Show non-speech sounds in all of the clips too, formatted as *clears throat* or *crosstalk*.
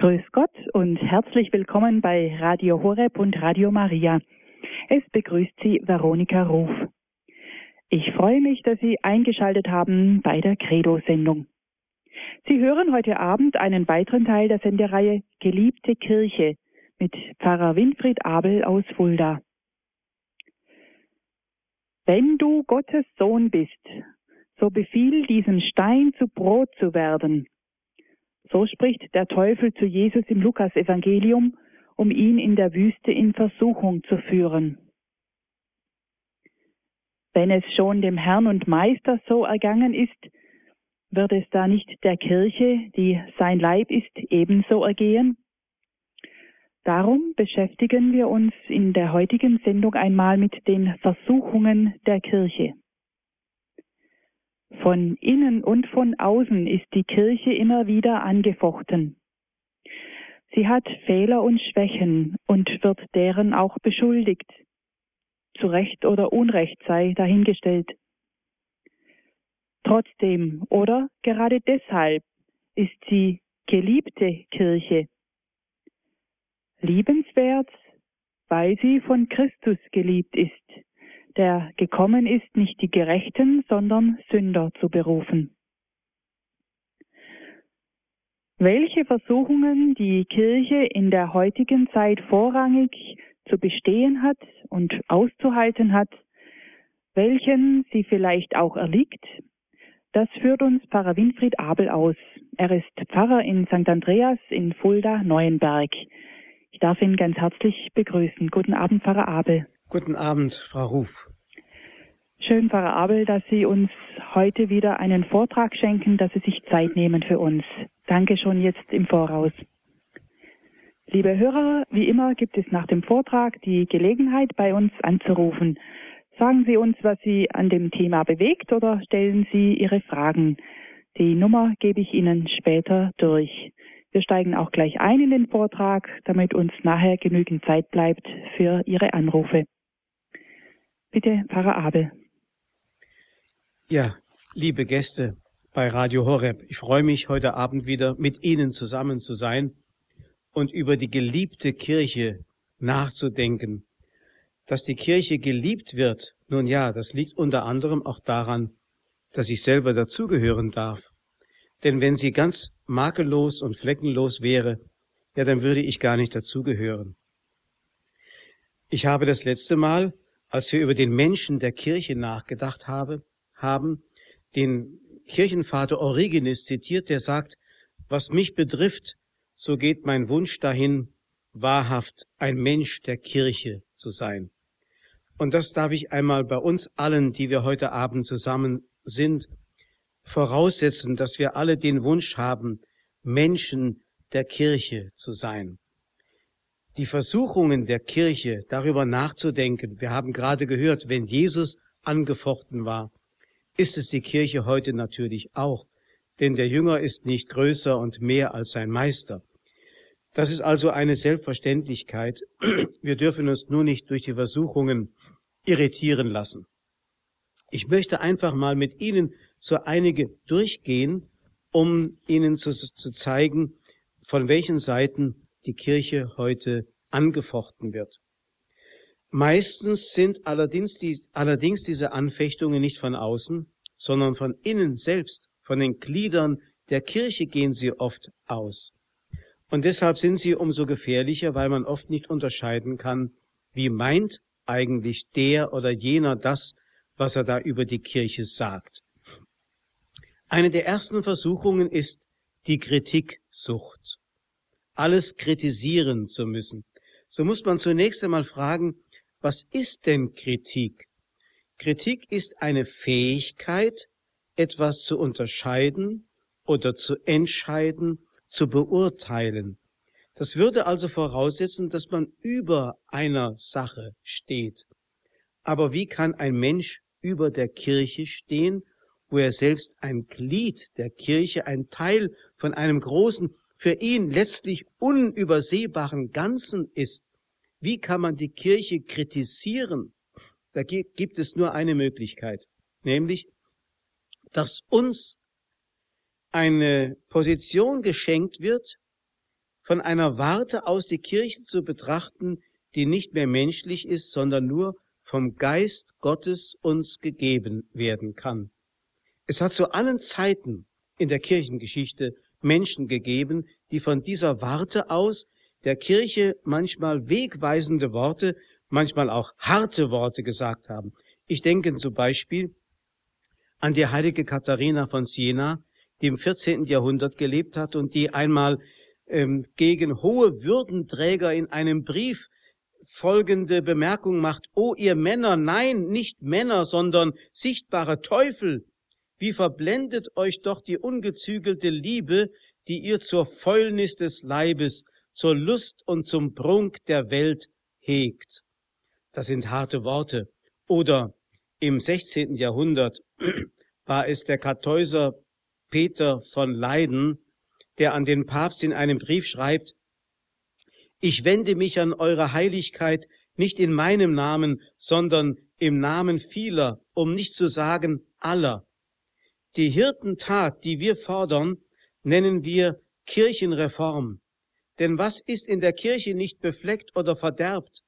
Grüß Gott und herzlich willkommen bei Radio Horeb und Radio Maria. Es begrüßt Sie Veronika Ruf. Ich freue mich, dass Sie eingeschaltet haben bei der Credo-Sendung. Sie hören heute Abend einen weiteren Teil der Sendereihe Geliebte Kirche mit Pfarrer Winfried Abel aus Fulda. Wenn du Gottes Sohn bist, so befiehl diesem Stein zu Brot zu werden. So spricht der Teufel zu Jesus im Lukasevangelium, um ihn in der Wüste in Versuchung zu führen. Wenn es schon dem Herrn und Meister so ergangen ist, wird es da nicht der Kirche, die sein Leib ist, ebenso ergehen? Darum beschäftigen wir uns in der heutigen Sendung einmal mit den Versuchungen der Kirche. Von innen und von außen ist die Kirche immer wieder angefochten. Sie hat Fehler und Schwächen und wird deren auch beschuldigt. Zu Recht oder Unrecht sei dahingestellt. Trotzdem oder gerade deshalb ist sie geliebte Kirche. Liebenswert, weil sie von Christus geliebt ist der gekommen ist, nicht die Gerechten, sondern Sünder zu berufen. Welche Versuchungen die Kirche in der heutigen Zeit vorrangig zu bestehen hat und auszuhalten hat, welchen sie vielleicht auch erliegt, das führt uns Pfarrer Winfried Abel aus. Er ist Pfarrer in St. Andreas in Fulda Neuenberg. Ich darf ihn ganz herzlich begrüßen. Guten Abend, Pfarrer Abel. Guten Abend, Frau Ruf. Schön, Pfarrer Abel, dass Sie uns heute wieder einen Vortrag schenken, dass Sie sich Zeit nehmen für uns. Danke schon jetzt im Voraus. Liebe Hörer, wie immer gibt es nach dem Vortrag die Gelegenheit, bei uns anzurufen. Sagen Sie uns, was Sie an dem Thema bewegt oder stellen Sie Ihre Fragen. Die Nummer gebe ich Ihnen später durch. Wir steigen auch gleich ein in den Vortrag, damit uns nachher genügend Zeit bleibt für Ihre Anrufe. Bitte, Pfarrer Abel. Ja, liebe Gäste bei Radio Horeb, ich freue mich, heute Abend wieder mit Ihnen zusammen zu sein und über die geliebte Kirche nachzudenken. Dass die Kirche geliebt wird, nun ja, das liegt unter anderem auch daran, dass ich selber dazugehören darf. Denn wenn sie ganz makellos und fleckenlos wäre, ja, dann würde ich gar nicht dazugehören. Ich habe das letzte Mal als wir über den Menschen der Kirche nachgedacht habe, haben, den Kirchenvater Origenes zitiert, der sagt, was mich betrifft, so geht mein Wunsch dahin, wahrhaft ein Mensch der Kirche zu sein. Und das darf ich einmal bei uns allen, die wir heute Abend zusammen sind, voraussetzen, dass wir alle den Wunsch haben, Menschen der Kirche zu sein die Versuchungen der Kirche, darüber nachzudenken. Wir haben gerade gehört, wenn Jesus angefochten war, ist es die Kirche heute natürlich auch, denn der Jünger ist nicht größer und mehr als sein Meister. Das ist also eine Selbstverständlichkeit. *clears throat* Wir dürfen uns nur nicht durch die Versuchungen irritieren lassen. Ich möchte einfach mal mit Ihnen so einige durchgehen, um Ihnen zu, zu zeigen, von welchen Seiten die Kirche heute angefochten wird. Meistens sind allerdings, die, allerdings diese Anfechtungen nicht von außen, sondern von innen selbst, von den Gliedern der Kirche gehen sie oft aus. Und deshalb sind sie umso gefährlicher, weil man oft nicht unterscheiden kann, wie meint eigentlich der oder jener das, was er da über die Kirche sagt. Eine der ersten Versuchungen ist die Kritiksucht alles kritisieren zu müssen. So muss man zunächst einmal fragen, was ist denn Kritik? Kritik ist eine Fähigkeit, etwas zu unterscheiden oder zu entscheiden, zu beurteilen. Das würde also voraussetzen, dass man über einer Sache steht. Aber wie kann ein Mensch über der Kirche stehen, wo er selbst ein Glied der Kirche, ein Teil von einem großen für ihn letztlich unübersehbaren Ganzen ist. Wie kann man die Kirche kritisieren? Da gibt es nur eine Möglichkeit, nämlich, dass uns eine Position geschenkt wird, von einer Warte aus die Kirche zu betrachten, die nicht mehr menschlich ist, sondern nur vom Geist Gottes uns gegeben werden kann. Es hat zu allen Zeiten in der Kirchengeschichte Menschen gegeben, die von dieser Warte aus der Kirche manchmal wegweisende Worte, manchmal auch harte Worte gesagt haben. Ich denke zum Beispiel an die heilige Katharina von Siena, die im 14. Jahrhundert gelebt hat und die einmal ähm, gegen hohe Würdenträger in einem Brief folgende Bemerkung macht. O ihr Männer, nein, nicht Männer, sondern sichtbare Teufel, wie verblendet euch doch die ungezügelte Liebe, die ihr zur Fäulnis des Leibes, zur Lust und zum Prunk der Welt hegt. Das sind harte Worte. Oder im 16. Jahrhundert *clears throat* war es der Kartäuser Peter von Leiden, der an den Papst in einem Brief schreibt, ich wende mich an eure Heiligkeit nicht in meinem Namen, sondern im Namen vieler, um nicht zu sagen aller. Die Hirtentat, die wir fordern, nennen wir Kirchenreform. Denn was ist in der Kirche nicht befleckt oder verderbt?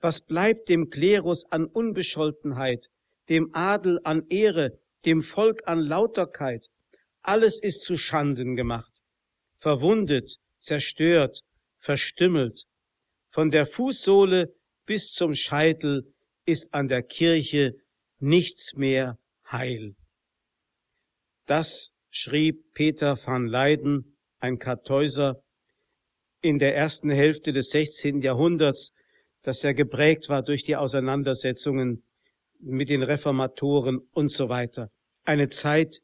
Was bleibt dem Klerus an Unbescholtenheit, dem Adel an Ehre, dem Volk an Lauterkeit? Alles ist zu Schanden gemacht, verwundet, zerstört, verstümmelt. Von der Fußsohle bis zum Scheitel ist an der Kirche nichts mehr heil. Das schrieb Peter van Leyden, ein Kartäuser, in der ersten Hälfte des 16. Jahrhunderts, das ja geprägt war durch die Auseinandersetzungen mit den Reformatoren und so weiter. Eine Zeit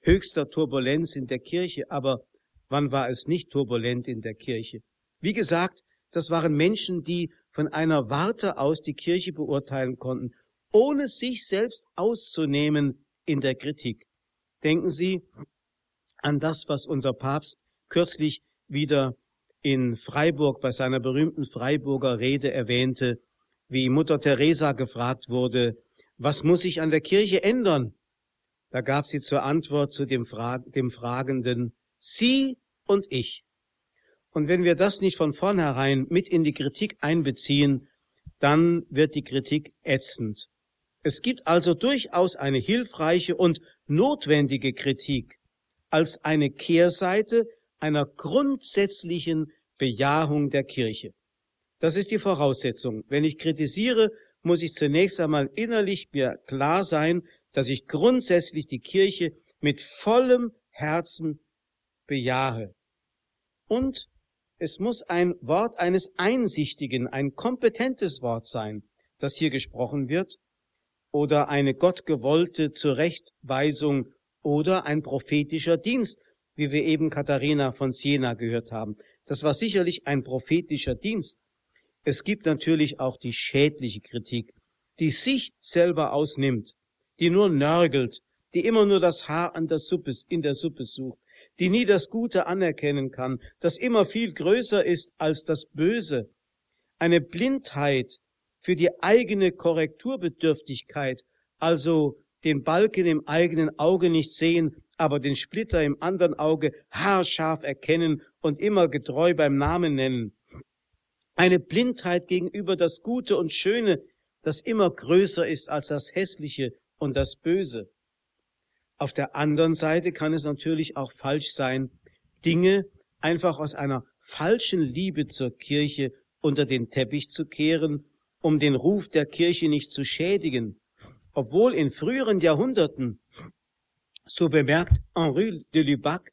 höchster Turbulenz in der Kirche, aber wann war es nicht turbulent in der Kirche? Wie gesagt, das waren Menschen, die von einer Warte aus die Kirche beurteilen konnten, ohne sich selbst auszunehmen in der Kritik. Denken Sie an das, was unser Papst kürzlich wieder in Freiburg bei seiner berühmten Freiburger Rede erwähnte, wie Mutter Teresa gefragt wurde, was muss sich an der Kirche ändern? Da gab sie zur Antwort zu dem, Fra dem Fragenden, Sie und ich. Und wenn wir das nicht von vornherein mit in die Kritik einbeziehen, dann wird die Kritik ätzend. Es gibt also durchaus eine hilfreiche und notwendige Kritik als eine Kehrseite einer grundsätzlichen Bejahung der Kirche. Das ist die Voraussetzung. Wenn ich kritisiere, muss ich zunächst einmal innerlich mir klar sein, dass ich grundsätzlich die Kirche mit vollem Herzen bejahe. Und es muss ein Wort eines Einsichtigen, ein kompetentes Wort sein, das hier gesprochen wird, oder eine gottgewollte Zurechtweisung oder ein prophetischer Dienst, wie wir eben Katharina von Siena gehört haben. Das war sicherlich ein prophetischer Dienst. Es gibt natürlich auch die schädliche Kritik, die sich selber ausnimmt, die nur nörgelt, die immer nur das Haar an der Suppe, in der Suppe sucht, die nie das Gute anerkennen kann, das immer viel größer ist als das Böse. Eine Blindheit für die eigene Korrekturbedürftigkeit, also den Balken im eigenen Auge nicht sehen, aber den Splitter im anderen Auge haarscharf erkennen und immer getreu beim Namen nennen. Eine Blindheit gegenüber das Gute und Schöne, das immer größer ist als das Hässliche und das Böse. Auf der anderen Seite kann es natürlich auch falsch sein, Dinge einfach aus einer falschen Liebe zur Kirche unter den Teppich zu kehren, um den Ruf der Kirche nicht zu schädigen, obwohl in früheren Jahrhunderten so bemerkt Henri de Lubac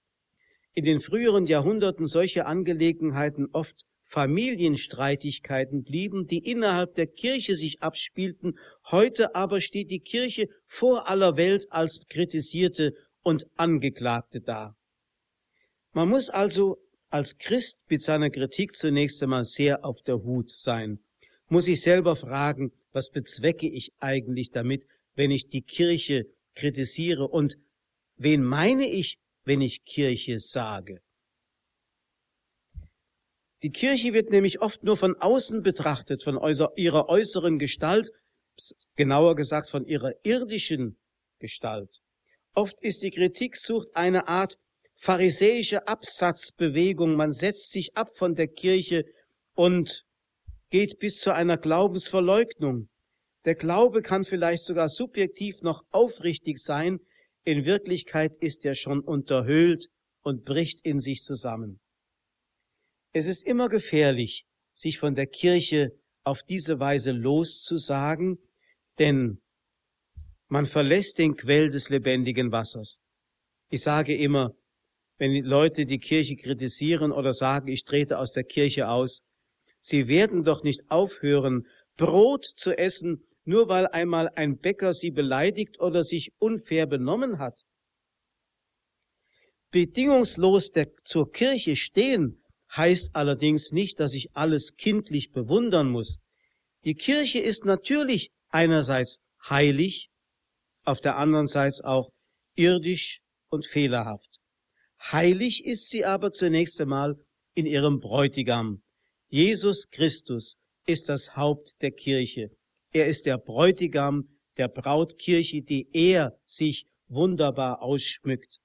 in den früheren Jahrhunderten solche Angelegenheiten oft Familienstreitigkeiten blieben, die innerhalb der Kirche sich abspielten. Heute aber steht die Kirche vor aller Welt als kritisierte und Angeklagte da. Man muss also als Christ mit seiner Kritik zunächst einmal sehr auf der Hut sein, muss sich selber fragen, was bezwecke ich eigentlich damit, wenn ich die Kirche kritisiere und Wen meine ich, wenn ich Kirche sage? Die Kirche wird nämlich oft nur von außen betrachtet, von ihrer äußeren Gestalt, genauer gesagt von ihrer irdischen Gestalt. Oft ist die Kritik sucht eine Art pharisäische Absatzbewegung. Man setzt sich ab von der Kirche und geht bis zu einer Glaubensverleugnung. Der Glaube kann vielleicht sogar subjektiv noch aufrichtig sein, in Wirklichkeit ist er schon unterhöhlt und bricht in sich zusammen. Es ist immer gefährlich, sich von der Kirche auf diese Weise loszusagen, denn man verlässt den Quell des lebendigen Wassers. Ich sage immer, wenn Leute die Kirche kritisieren oder sagen, ich trete aus der Kirche aus, sie werden doch nicht aufhören, Brot zu essen, nur weil einmal ein Bäcker sie beleidigt oder sich unfair benommen hat. Bedingungslos der, zur Kirche stehen heißt allerdings nicht, dass ich alles kindlich bewundern muss. Die Kirche ist natürlich einerseits heilig, auf der anderen Seite auch irdisch und fehlerhaft. Heilig ist sie aber zunächst einmal in ihrem Bräutigam. Jesus Christus ist das Haupt der Kirche. Er ist der Bräutigam der Brautkirche, die er sich wunderbar ausschmückt.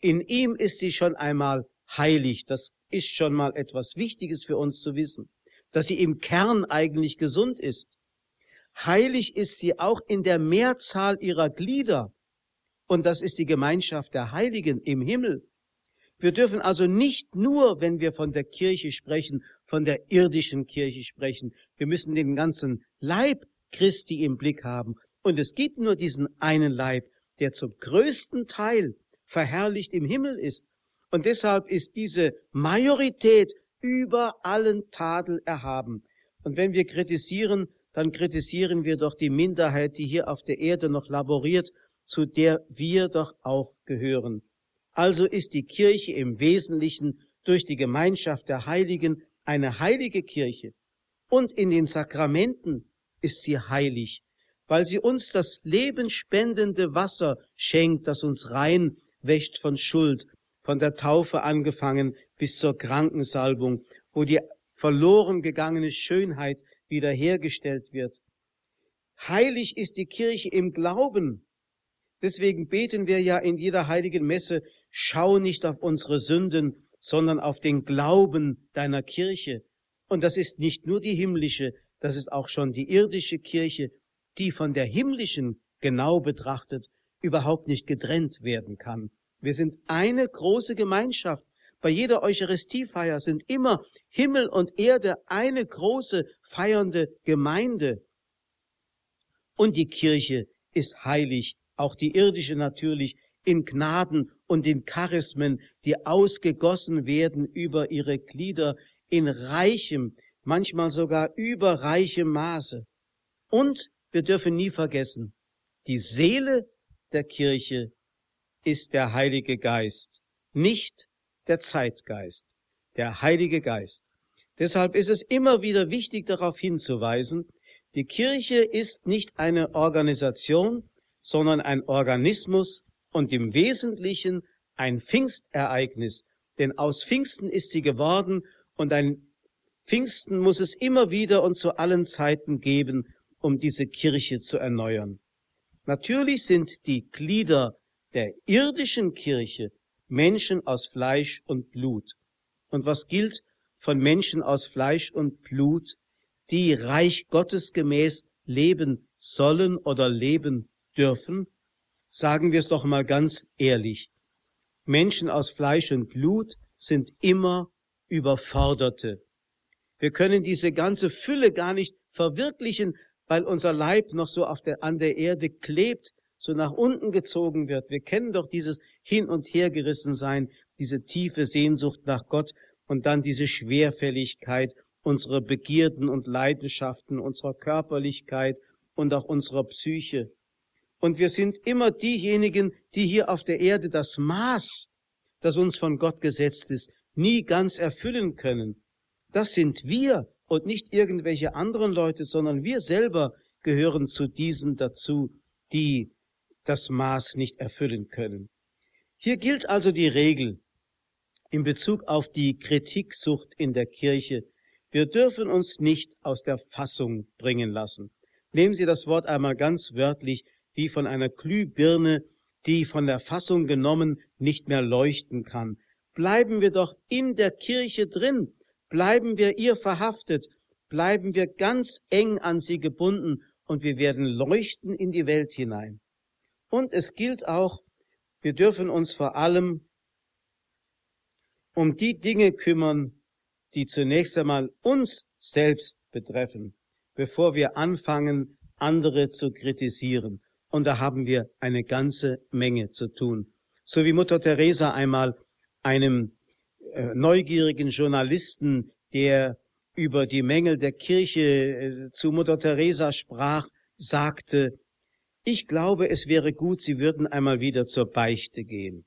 In ihm ist sie schon einmal heilig. Das ist schon mal etwas Wichtiges für uns zu wissen, dass sie im Kern eigentlich gesund ist. Heilig ist sie auch in der Mehrzahl ihrer Glieder. Und das ist die Gemeinschaft der Heiligen im Himmel. Wir dürfen also nicht nur, wenn wir von der Kirche sprechen, von der irdischen Kirche sprechen. Wir müssen den ganzen Leib Christi im Blick haben. Und es gibt nur diesen einen Leib, der zum größten Teil verherrlicht im Himmel ist. Und deshalb ist diese Majorität über allen Tadel erhaben. Und wenn wir kritisieren, dann kritisieren wir doch die Minderheit, die hier auf der Erde noch laboriert, zu der wir doch auch gehören. Also ist die Kirche im Wesentlichen durch die Gemeinschaft der Heiligen eine heilige Kirche. Und in den Sakramenten ist sie heilig, weil sie uns das lebenspendende Wasser schenkt, das uns rein wäscht von Schuld, von der Taufe angefangen bis zur Krankensalbung, wo die verloren gegangene Schönheit wiederhergestellt wird. Heilig ist die Kirche im Glauben. Deswegen beten wir ja in jeder heiligen Messe, schau nicht auf unsere Sünden, sondern auf den Glauben deiner Kirche. Und das ist nicht nur die himmlische, das ist auch schon die irdische Kirche, die von der himmlischen genau betrachtet überhaupt nicht getrennt werden kann. Wir sind eine große Gemeinschaft. Bei jeder Eucharistiefeier sind immer Himmel und Erde eine große feiernde Gemeinde. Und die Kirche ist heilig, auch die irdische natürlich, in Gnaden und in Charismen, die ausgegossen werden über ihre Glieder in reichem, manchmal sogar überreichem Maße. Und wir dürfen nie vergessen, die Seele der Kirche ist der Heilige Geist, nicht der Zeitgeist, der Heilige Geist. Deshalb ist es immer wieder wichtig darauf hinzuweisen, die Kirche ist nicht eine Organisation, sondern ein Organismus und im Wesentlichen ein Pfingstereignis. Denn aus Pfingsten ist sie geworden und ein Pfingsten muss es immer wieder und zu allen Zeiten geben, um diese Kirche zu erneuern. Natürlich sind die Glieder der irdischen Kirche Menschen aus Fleisch und Blut. Und was gilt von Menschen aus Fleisch und Blut, die Reich Gottes gemäß leben sollen oder leben dürfen? Sagen wir es doch mal ganz ehrlich. Menschen aus Fleisch und Blut sind immer Überforderte. Wir können diese ganze Fülle gar nicht verwirklichen, weil unser Leib noch so der, an der Erde klebt so nach unten gezogen wird. Wir kennen doch dieses Hin- und Hergerissensein, diese tiefe Sehnsucht nach Gott und dann diese Schwerfälligkeit unserer Begierden und Leidenschaften, unserer Körperlichkeit und auch unserer Psyche. Und wir sind immer diejenigen, die hier auf der Erde das Maß, das uns von Gott gesetzt ist, nie ganz erfüllen können. Das sind wir und nicht irgendwelche anderen Leute, sondern wir selber gehören zu diesen dazu, die das Maß nicht erfüllen können. Hier gilt also die Regel in Bezug auf die Kritiksucht in der Kirche. Wir dürfen uns nicht aus der Fassung bringen lassen. Nehmen Sie das Wort einmal ganz wörtlich, wie von einer Glühbirne, die von der Fassung genommen nicht mehr leuchten kann. Bleiben wir doch in der Kirche drin, bleiben wir ihr verhaftet, bleiben wir ganz eng an sie gebunden und wir werden leuchten in die Welt hinein. Und es gilt auch, wir dürfen uns vor allem um die Dinge kümmern, die zunächst einmal uns selbst betreffen, bevor wir anfangen, andere zu kritisieren. Und da haben wir eine ganze Menge zu tun. So wie Mutter Teresa einmal einem äh, neugierigen Journalisten, der über die Mängel der Kirche äh, zu Mutter Teresa sprach, sagte, ich glaube, es wäre gut, Sie würden einmal wieder zur Beichte gehen.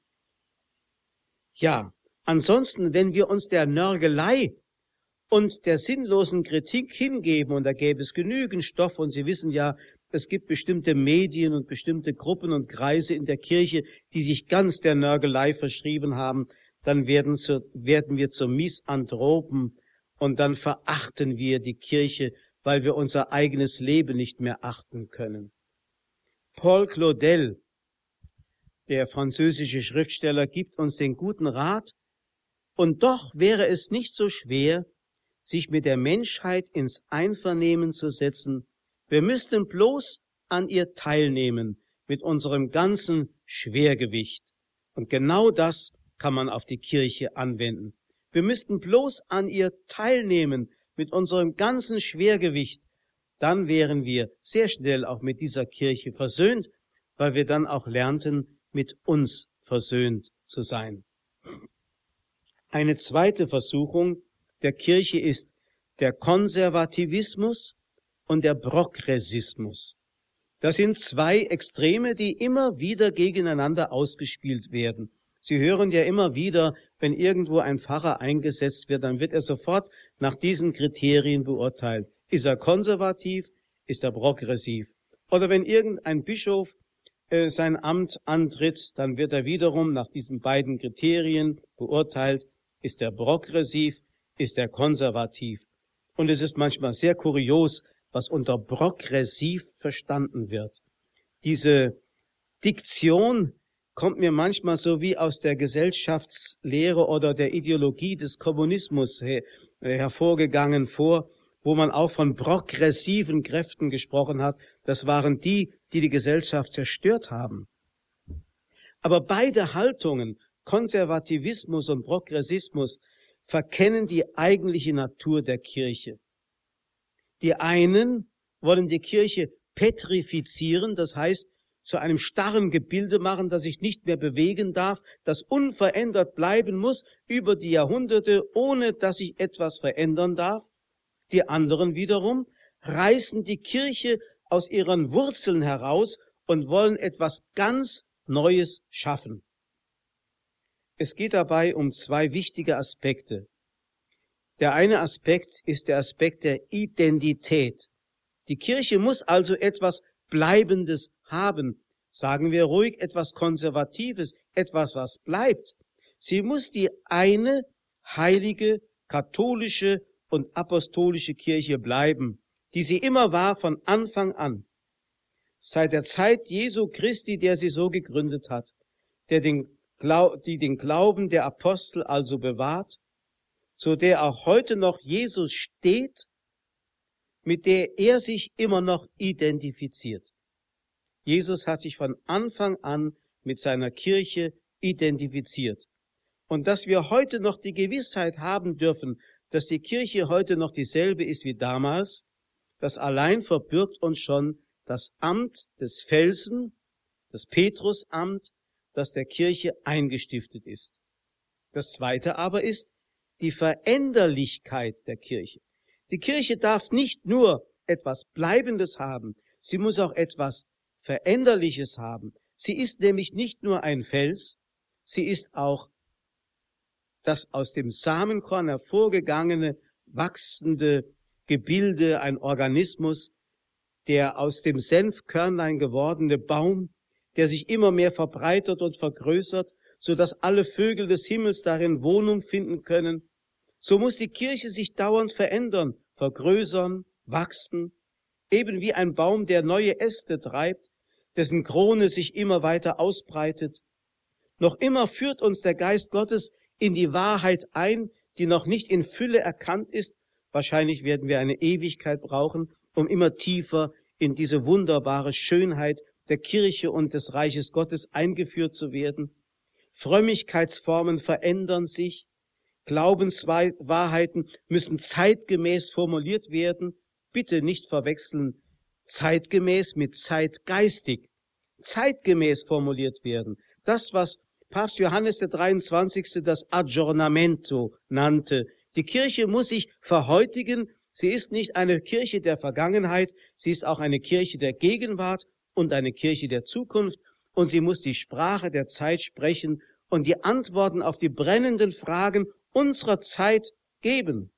Ja, ansonsten, wenn wir uns der Nörgelei und der sinnlosen Kritik hingeben, und da gäbe es genügend Stoff, und Sie wissen ja, es gibt bestimmte Medien und bestimmte Gruppen und Kreise in der Kirche, die sich ganz der Nörgelei verschrieben haben, dann werden, zu, werden wir zu Misanthropen und dann verachten wir die Kirche, weil wir unser eigenes Leben nicht mehr achten können. Paul Claudel, der französische Schriftsteller, gibt uns den guten Rat, und doch wäre es nicht so schwer, sich mit der Menschheit ins Einvernehmen zu setzen. Wir müssten bloß an ihr teilnehmen mit unserem ganzen Schwergewicht. Und genau das kann man auf die Kirche anwenden. Wir müssten bloß an ihr teilnehmen mit unserem ganzen Schwergewicht. Dann wären wir sehr schnell auch mit dieser Kirche versöhnt, weil wir dann auch lernten, mit uns versöhnt zu sein. Eine zweite Versuchung der Kirche ist der Konservativismus und der Progressismus. Das sind zwei Extreme, die immer wieder gegeneinander ausgespielt werden. Sie hören ja immer wieder, wenn irgendwo ein Pfarrer eingesetzt wird, dann wird er sofort nach diesen Kriterien beurteilt. Ist er konservativ? Ist er progressiv? Oder wenn irgendein Bischof äh, sein Amt antritt, dann wird er wiederum nach diesen beiden Kriterien beurteilt. Ist er progressiv? Ist er konservativ? Und es ist manchmal sehr kurios, was unter progressiv verstanden wird. Diese Diktion kommt mir manchmal so wie aus der Gesellschaftslehre oder der Ideologie des Kommunismus her, äh, hervorgegangen vor, wo man auch von progressiven Kräften gesprochen hat. Das waren die, die die Gesellschaft zerstört haben. Aber beide Haltungen, Konservativismus und Progressismus, verkennen die eigentliche Natur der Kirche. Die einen wollen die Kirche petrifizieren, das heißt zu einem starren Gebilde machen, das sich nicht mehr bewegen darf, das unverändert bleiben muss über die Jahrhunderte, ohne dass sich etwas verändern darf. Die anderen wiederum reißen die Kirche aus ihren Wurzeln heraus und wollen etwas ganz Neues schaffen. Es geht dabei um zwei wichtige Aspekte. Der eine Aspekt ist der Aspekt der Identität. Die Kirche muss also etwas Bleibendes haben. Sagen wir ruhig etwas Konservatives, etwas, was bleibt. Sie muss die eine heilige, katholische und apostolische Kirche bleiben, die sie immer war von Anfang an. Seit der Zeit Jesu Christi, der sie so gegründet hat, der den, die den Glauben der Apostel also bewahrt, so der auch heute noch Jesus steht mit der er sich immer noch identifiziert. Jesus hat sich von Anfang an mit seiner Kirche identifiziert. Und dass wir heute noch die Gewissheit haben dürfen, dass die Kirche heute noch dieselbe ist wie damals, das allein verbirgt uns schon das Amt des Felsen, das Petrusamt, das der Kirche eingestiftet ist. Das zweite aber ist die Veränderlichkeit der Kirche. Die Kirche darf nicht nur etwas Bleibendes haben, sie muss auch etwas Veränderliches haben. Sie ist nämlich nicht nur ein Fels, sie ist auch das aus dem Samenkorn hervorgegangene, wachsende Gebilde, ein Organismus, der aus dem Senfkörnlein gewordene Baum, der sich immer mehr verbreitert und vergrößert, so dass alle Vögel des Himmels darin Wohnung finden können. So muss die Kirche sich dauernd verändern vergrößern, wachsen, eben wie ein Baum, der neue Äste treibt, dessen Krone sich immer weiter ausbreitet. Noch immer führt uns der Geist Gottes in die Wahrheit ein, die noch nicht in Fülle erkannt ist. Wahrscheinlich werden wir eine Ewigkeit brauchen, um immer tiefer in diese wunderbare Schönheit der Kirche und des Reiches Gottes eingeführt zu werden. Frömmigkeitsformen verändern sich. Glaubenswahrheiten müssen zeitgemäß formuliert werden. Bitte nicht verwechseln zeitgemäß mit zeitgeistig. Zeitgemäß formuliert werden. Das, was Papst Johannes der 23. das Aggiornamento nannte. Die Kirche muss sich verhäutigen. Sie ist nicht eine Kirche der Vergangenheit, sie ist auch eine Kirche der Gegenwart und eine Kirche der Zukunft. Und sie muss die Sprache der Zeit sprechen und die Antworten auf die brennenden Fragen unserer Zeit geben.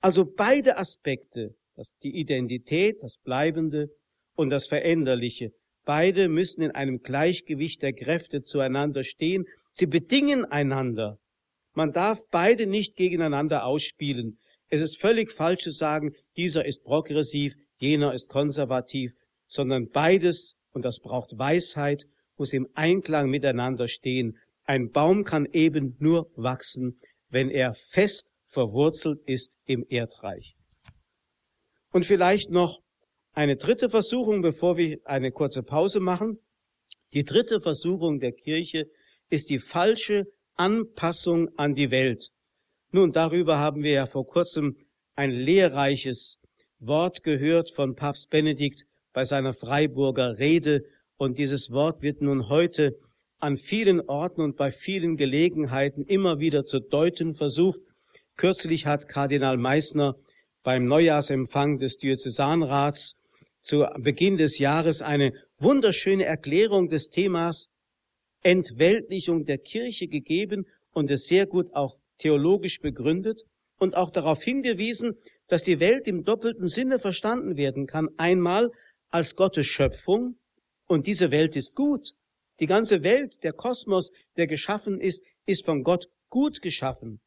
Also beide Aspekte, das die Identität, das Bleibende und das Veränderliche, Beide müssen in einem Gleichgewicht der Kräfte zueinander stehen. Sie bedingen einander. Man darf beide nicht gegeneinander ausspielen. Es ist völlig falsch zu sagen, dieser ist progressiv, jener ist konservativ, sondern beides, und das braucht Weisheit, muss im Einklang miteinander stehen. Ein Baum kann eben nur wachsen, wenn er fest verwurzelt ist im Erdreich. Und vielleicht noch eine dritte Versuchung, bevor wir eine kurze Pause machen. Die dritte Versuchung der Kirche ist die falsche Anpassung an die Welt. Nun, darüber haben wir ja vor kurzem ein lehrreiches Wort gehört von Papst Benedikt bei seiner Freiburger Rede. Und dieses Wort wird nun heute an vielen Orten und bei vielen Gelegenheiten immer wieder zu deuten versucht. Kürzlich hat Kardinal Meissner beim Neujahrsempfang des Diözesanrats zu Beginn des Jahres eine wunderschöne Erklärung des Themas Entweltlichung der Kirche gegeben und es sehr gut auch theologisch begründet und auch darauf hingewiesen, dass die Welt im doppelten Sinne verstanden werden kann. Einmal als Gottes Schöpfung und diese Welt ist gut. Die ganze Welt, der Kosmos, der geschaffen ist, ist von Gott gut geschaffen.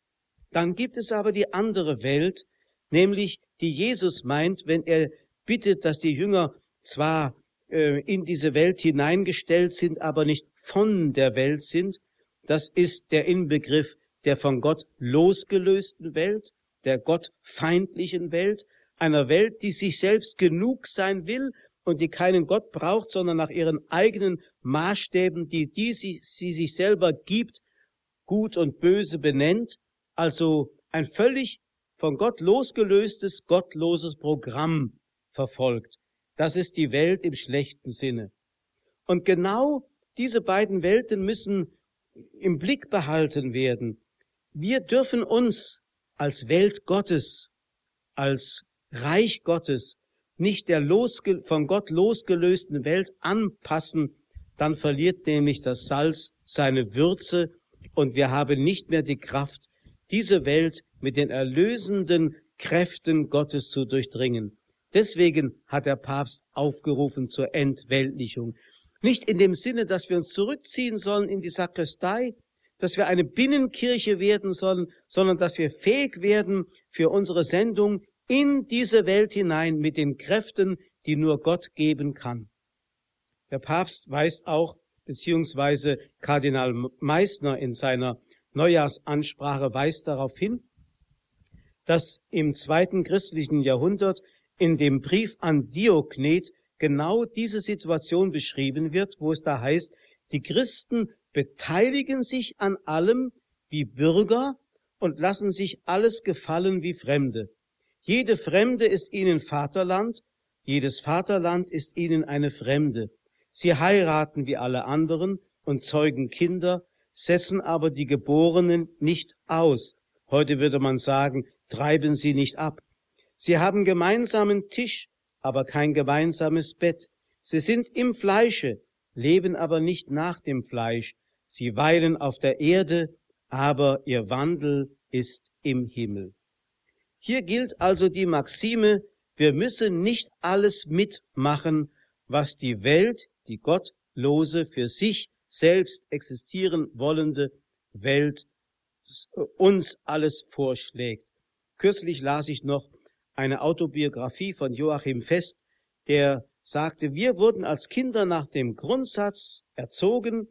Dann gibt es aber die andere Welt, nämlich die Jesus meint, wenn er bittet, dass die Jünger zwar äh, in diese Welt hineingestellt sind, aber nicht von der Welt sind. Das ist der Inbegriff der von Gott losgelösten Welt, der gottfeindlichen Welt, einer Welt, die sich selbst genug sein will und die keinen Gott braucht, sondern nach ihren eigenen Maßstäben, die, die sie, sie sich selber gibt, gut und böse benennt. Also ein völlig von Gott losgelöstes, gottloses Programm verfolgt. Das ist die Welt im schlechten Sinne. Und genau diese beiden Welten müssen im Blick behalten werden. Wir dürfen uns als Welt Gottes, als Reich Gottes, nicht der losge von Gott losgelösten Welt anpassen, dann verliert nämlich das Salz seine Würze und wir haben nicht mehr die Kraft, diese Welt mit den erlösenden Kräften Gottes zu durchdringen. Deswegen hat der Papst aufgerufen zur Entweltlichung. Nicht in dem Sinne, dass wir uns zurückziehen sollen in die Sakristei, dass wir eine Binnenkirche werden sollen, sondern dass wir fähig werden für unsere Sendung in diese Welt hinein mit den Kräften, die nur Gott geben kann. Der Papst weist auch, beziehungsweise Kardinal Meissner in seiner Neujahrsansprache weist darauf hin, dass im zweiten christlichen Jahrhundert in dem Brief an Diognet genau diese Situation beschrieben wird, wo es da heißt, die Christen beteiligen sich an allem wie Bürger und lassen sich alles gefallen wie Fremde. Jede Fremde ist ihnen Vaterland, jedes Vaterland ist ihnen eine Fremde. Sie heiraten wie alle anderen und zeugen Kinder, setzen aber die Geborenen nicht aus. Heute würde man sagen, treiben sie nicht ab. Sie haben gemeinsamen Tisch, aber kein gemeinsames Bett. Sie sind im Fleische, leben aber nicht nach dem Fleisch. Sie weilen auf der Erde, aber ihr Wandel ist im Himmel. Hier gilt also die Maxime, wir müssen nicht alles mitmachen, was die Welt, die gottlose, für sich selbst existieren wollende Welt uns alles vorschlägt. Kürzlich las ich noch eine Autobiografie von Joachim Fest, der sagte, wir wurden als Kinder nach dem Grundsatz erzogen,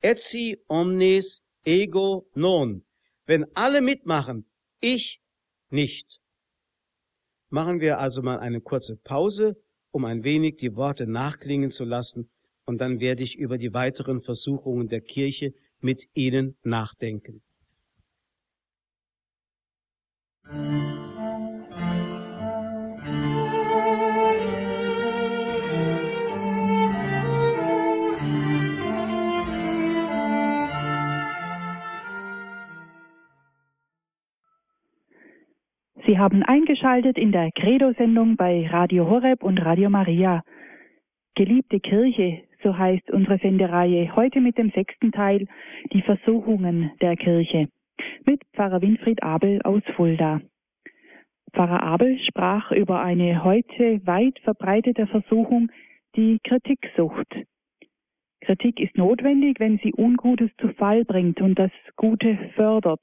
etsi omnes ego non. Wenn alle mitmachen, ich nicht. Machen wir also mal eine kurze Pause, um ein wenig die Worte nachklingen zu lassen, und dann werde ich über die weiteren Versuchungen der Kirche mit Ihnen nachdenken. Sie haben eingeschaltet in der Credo-Sendung bei Radio Horeb und Radio Maria. Geliebte Kirche, so heißt unsere Sendereihe, heute mit dem sechsten Teil, die Versuchungen der Kirche, mit Pfarrer Winfried Abel aus Fulda. Pfarrer Abel sprach über eine heute weit verbreitete Versuchung, die Kritiksucht. Kritik ist notwendig, wenn sie Ungutes zu Fall bringt und das Gute fördert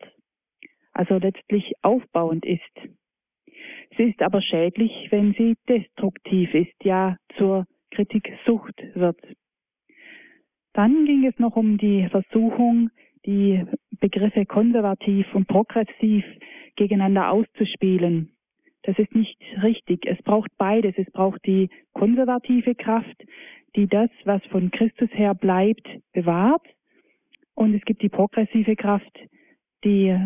also letztlich aufbauend ist. Sie ist aber schädlich, wenn sie destruktiv ist, ja zur Kritiksucht wird. Dann ging es noch um die Versuchung, die Begriffe konservativ und progressiv gegeneinander auszuspielen. Das ist nicht richtig. Es braucht beides. Es braucht die konservative Kraft, die das, was von Christus her bleibt, bewahrt. Und es gibt die progressive Kraft, die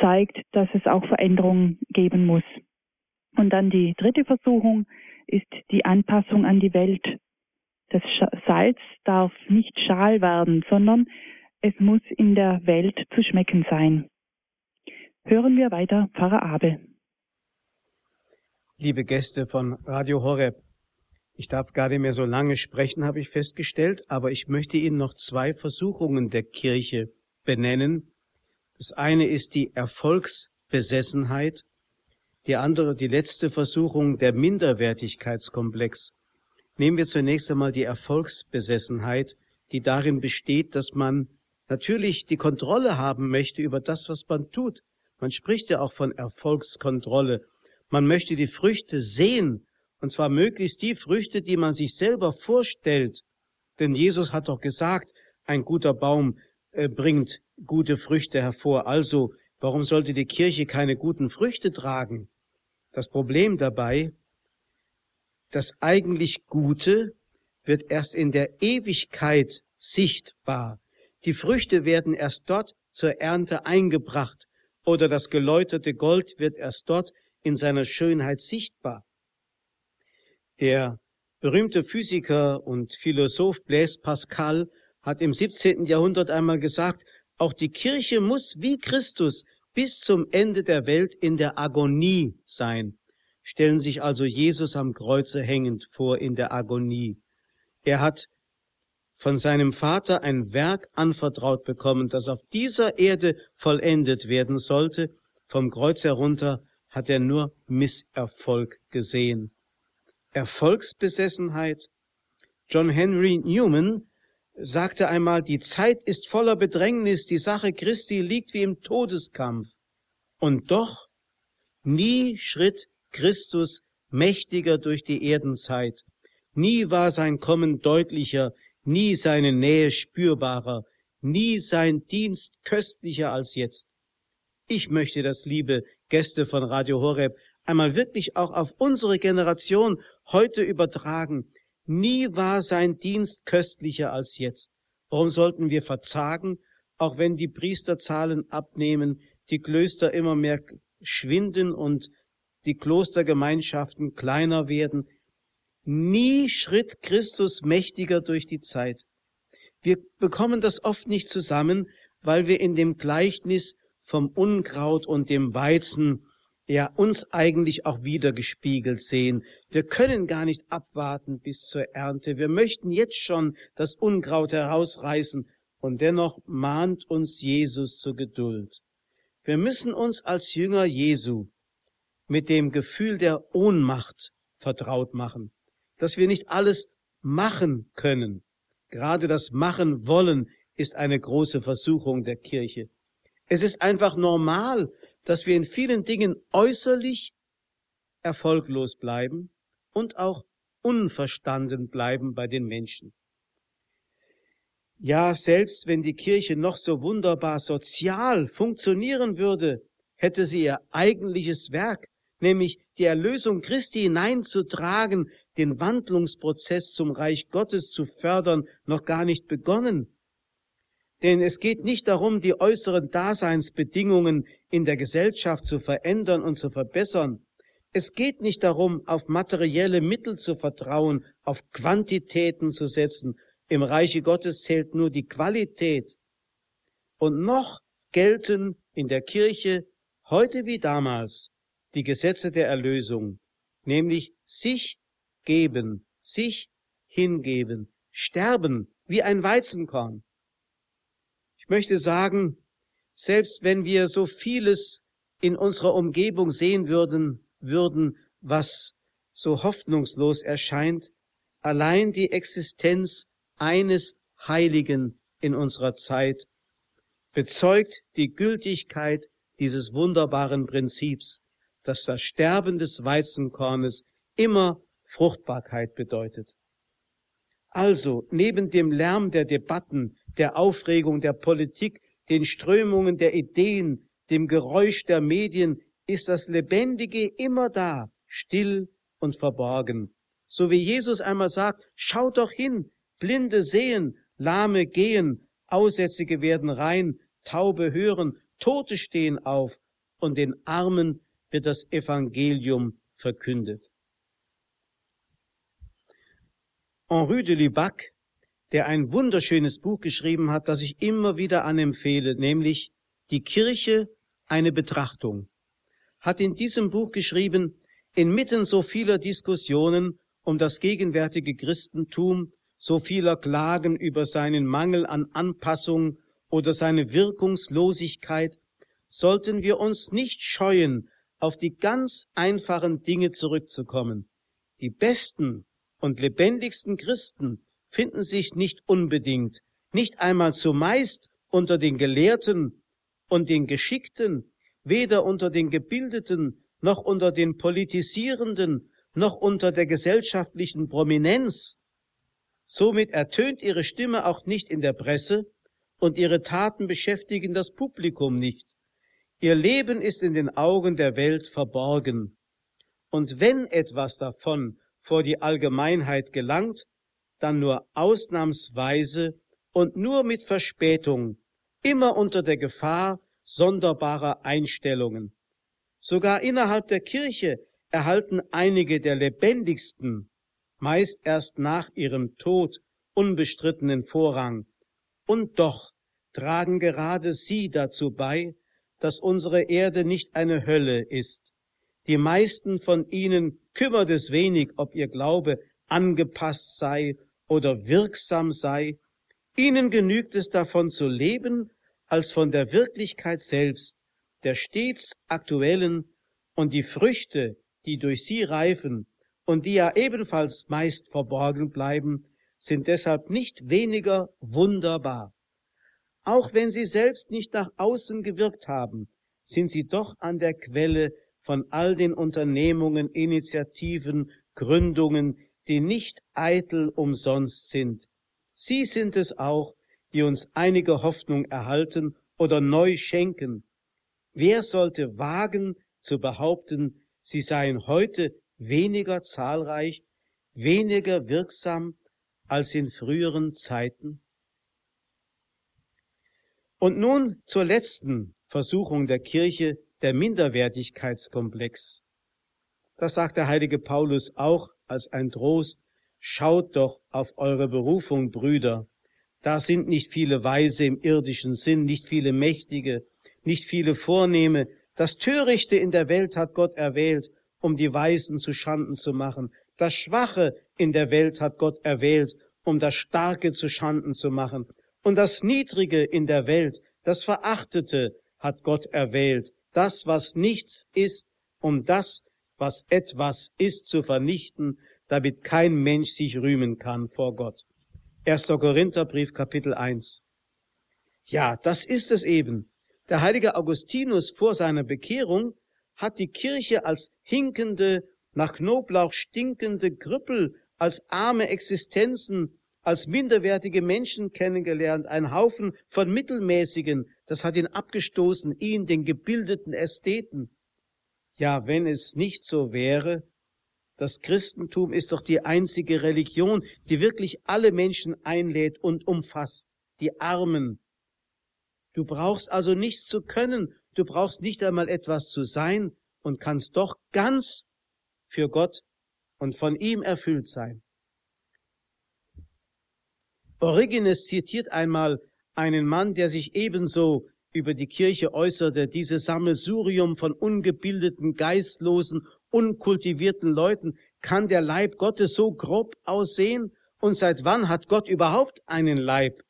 zeigt, dass es auch Veränderungen geben muss. Und dann die dritte Versuchung ist die Anpassung an die Welt. Das Salz darf nicht schal werden, sondern es muss in der Welt zu schmecken sein. Hören wir weiter Pfarrer Abel. Liebe Gäste von Radio Horeb, ich darf gar nicht mehr so lange sprechen, habe ich festgestellt, aber ich möchte Ihnen noch zwei Versuchungen der Kirche benennen, das eine ist die Erfolgsbesessenheit, die andere die letzte Versuchung der Minderwertigkeitskomplex. Nehmen wir zunächst einmal die Erfolgsbesessenheit, die darin besteht, dass man natürlich die Kontrolle haben möchte über das, was man tut. Man spricht ja auch von Erfolgskontrolle. Man möchte die Früchte sehen, und zwar möglichst die Früchte, die man sich selber vorstellt. Denn Jesus hat doch gesagt, ein guter Baum äh, bringt gute Früchte hervor. Also, warum sollte die Kirche keine guten Früchte tragen? Das Problem dabei, das eigentlich Gute wird erst in der Ewigkeit sichtbar. Die Früchte werden erst dort zur Ernte eingebracht oder das geläuterte Gold wird erst dort in seiner Schönheit sichtbar. Der berühmte Physiker und Philosoph Blaise Pascal hat im 17. Jahrhundert einmal gesagt, auch die Kirche muss wie Christus bis zum Ende der Welt in der Agonie sein. Stellen sich also Jesus am Kreuze hängend vor in der Agonie. Er hat von seinem Vater ein Werk anvertraut bekommen, das auf dieser Erde vollendet werden sollte. Vom Kreuz herunter hat er nur Misserfolg gesehen. Erfolgsbesessenheit. John Henry Newman sagte einmal, die Zeit ist voller Bedrängnis, die Sache Christi liegt wie im Todeskampf. Und doch, nie schritt Christus mächtiger durch die Erdenzeit. Nie war sein Kommen deutlicher, nie seine Nähe spürbarer, nie sein Dienst köstlicher als jetzt. Ich möchte das, liebe Gäste von Radio Horeb, einmal wirklich auch auf unsere Generation heute übertragen. Nie war sein Dienst köstlicher als jetzt. Warum sollten wir verzagen, auch wenn die Priesterzahlen abnehmen, die Klöster immer mehr schwinden und die Klostergemeinschaften kleiner werden? Nie schritt Christus mächtiger durch die Zeit. Wir bekommen das oft nicht zusammen, weil wir in dem Gleichnis vom Unkraut und dem Weizen ja uns eigentlich auch wieder gespiegelt sehen. Wir können gar nicht abwarten bis zur Ernte. Wir möchten jetzt schon das Unkraut herausreißen und dennoch mahnt uns Jesus zur Geduld. Wir müssen uns als Jünger Jesu mit dem Gefühl der Ohnmacht vertraut machen, dass wir nicht alles machen können. Gerade das Machen wollen ist eine große Versuchung der Kirche. Es ist einfach normal, dass wir in vielen Dingen äußerlich erfolglos bleiben und auch unverstanden bleiben bei den Menschen. Ja, selbst wenn die Kirche noch so wunderbar sozial funktionieren würde, hätte sie ihr eigentliches Werk, nämlich die Erlösung Christi hineinzutragen, den Wandlungsprozess zum Reich Gottes zu fördern, noch gar nicht begonnen. Denn es geht nicht darum, die äußeren Daseinsbedingungen in der Gesellschaft zu verändern und zu verbessern. Es geht nicht darum, auf materielle Mittel zu vertrauen, auf Quantitäten zu setzen, im Reiche Gottes zählt nur die Qualität. Und noch gelten in der Kirche heute wie damals die Gesetze der Erlösung, nämlich sich geben, sich hingeben, sterben wie ein Weizenkorn. Ich möchte sagen, selbst wenn wir so vieles in unserer Umgebung sehen würden, würden, was so hoffnungslos erscheint, allein die Existenz eines Heiligen in unserer Zeit bezeugt die Gültigkeit dieses wunderbaren Prinzips, dass das Sterben des Weizenkornes immer Fruchtbarkeit bedeutet. Also, neben dem Lärm der Debatten, der Aufregung der Politik, den Strömungen der Ideen, dem Geräusch der Medien, ist das Lebendige immer da, still und verborgen. So wie Jesus einmal sagt, schaut doch hin, Blinde sehen, Lahme gehen, Aussätzige werden rein, Taube hören, Tote stehen auf und den Armen wird das Evangelium verkündet. Henri de Lubac, der ein wunderschönes Buch geschrieben hat, das ich immer wieder anempfehle, nämlich Die Kirche eine Betrachtung, hat in diesem Buch geschrieben, inmitten so vieler Diskussionen um das gegenwärtige Christentum so vieler Klagen über seinen Mangel an Anpassung oder seine Wirkungslosigkeit, sollten wir uns nicht scheuen, auf die ganz einfachen Dinge zurückzukommen. Die besten und lebendigsten Christen finden sich nicht unbedingt, nicht einmal zumeist unter den Gelehrten und den Geschickten, weder unter den Gebildeten noch unter den Politisierenden noch unter der gesellschaftlichen Prominenz, Somit ertönt ihre Stimme auch nicht in der Presse und ihre Taten beschäftigen das Publikum nicht. Ihr Leben ist in den Augen der Welt verborgen. Und wenn etwas davon vor die Allgemeinheit gelangt, dann nur ausnahmsweise und nur mit Verspätung, immer unter der Gefahr sonderbarer Einstellungen. Sogar innerhalb der Kirche erhalten einige der lebendigsten meist erst nach ihrem Tod unbestrittenen Vorrang. Und doch tragen gerade sie dazu bei, dass unsere Erde nicht eine Hölle ist. Die meisten von ihnen kümmert es wenig, ob ihr Glaube angepasst sei oder wirksam sei. Ihnen genügt es davon zu leben, als von der Wirklichkeit selbst, der stets aktuellen und die Früchte, die durch sie reifen, und die ja ebenfalls meist verborgen bleiben, sind deshalb nicht weniger wunderbar. Auch wenn sie selbst nicht nach außen gewirkt haben, sind sie doch an der Quelle von all den Unternehmungen, Initiativen, Gründungen, die nicht eitel umsonst sind. Sie sind es auch, die uns einige Hoffnung erhalten oder neu schenken. Wer sollte wagen zu behaupten, sie seien heute weniger zahlreich, weniger wirksam als in früheren Zeiten? Und nun zur letzten Versuchung der Kirche, der Minderwertigkeitskomplex. Das sagt der heilige Paulus auch als ein Trost. Schaut doch auf eure Berufung, Brüder. Da sind nicht viele Weise im irdischen Sinn, nicht viele Mächtige, nicht viele Vornehme. Das Törichte in der Welt hat Gott erwählt um die Weisen zu Schanden zu machen. Das Schwache in der Welt hat Gott erwählt, um das Starke zu Schanden zu machen. Und das Niedrige in der Welt, das Verachtete hat Gott erwählt. Das, was nichts ist, um das, was etwas ist, zu vernichten, damit kein Mensch sich rühmen kann vor Gott. 1. Korintherbrief Kapitel 1. Ja, das ist es eben. Der heilige Augustinus vor seiner Bekehrung hat die Kirche als hinkende, nach Knoblauch stinkende Krüppel als arme Existenzen, als minderwertige Menschen kennengelernt, ein Haufen von Mittelmäßigen, das hat ihn abgestoßen, ihn, den gebildeten Ästheten. Ja, wenn es nicht so wäre, das Christentum ist doch die einzige Religion, die wirklich alle Menschen einlädt und umfasst, die Armen. Du brauchst also nichts zu können, du brauchst nicht einmal etwas zu sein und kannst doch ganz für Gott und von ihm erfüllt sein. Origenes zitiert einmal einen Mann, der sich ebenso über die Kirche äußerte, dieses Sammelsurium von ungebildeten, geistlosen, unkultivierten Leuten, kann der Leib Gottes so grob aussehen? Und seit wann hat Gott überhaupt einen Leib?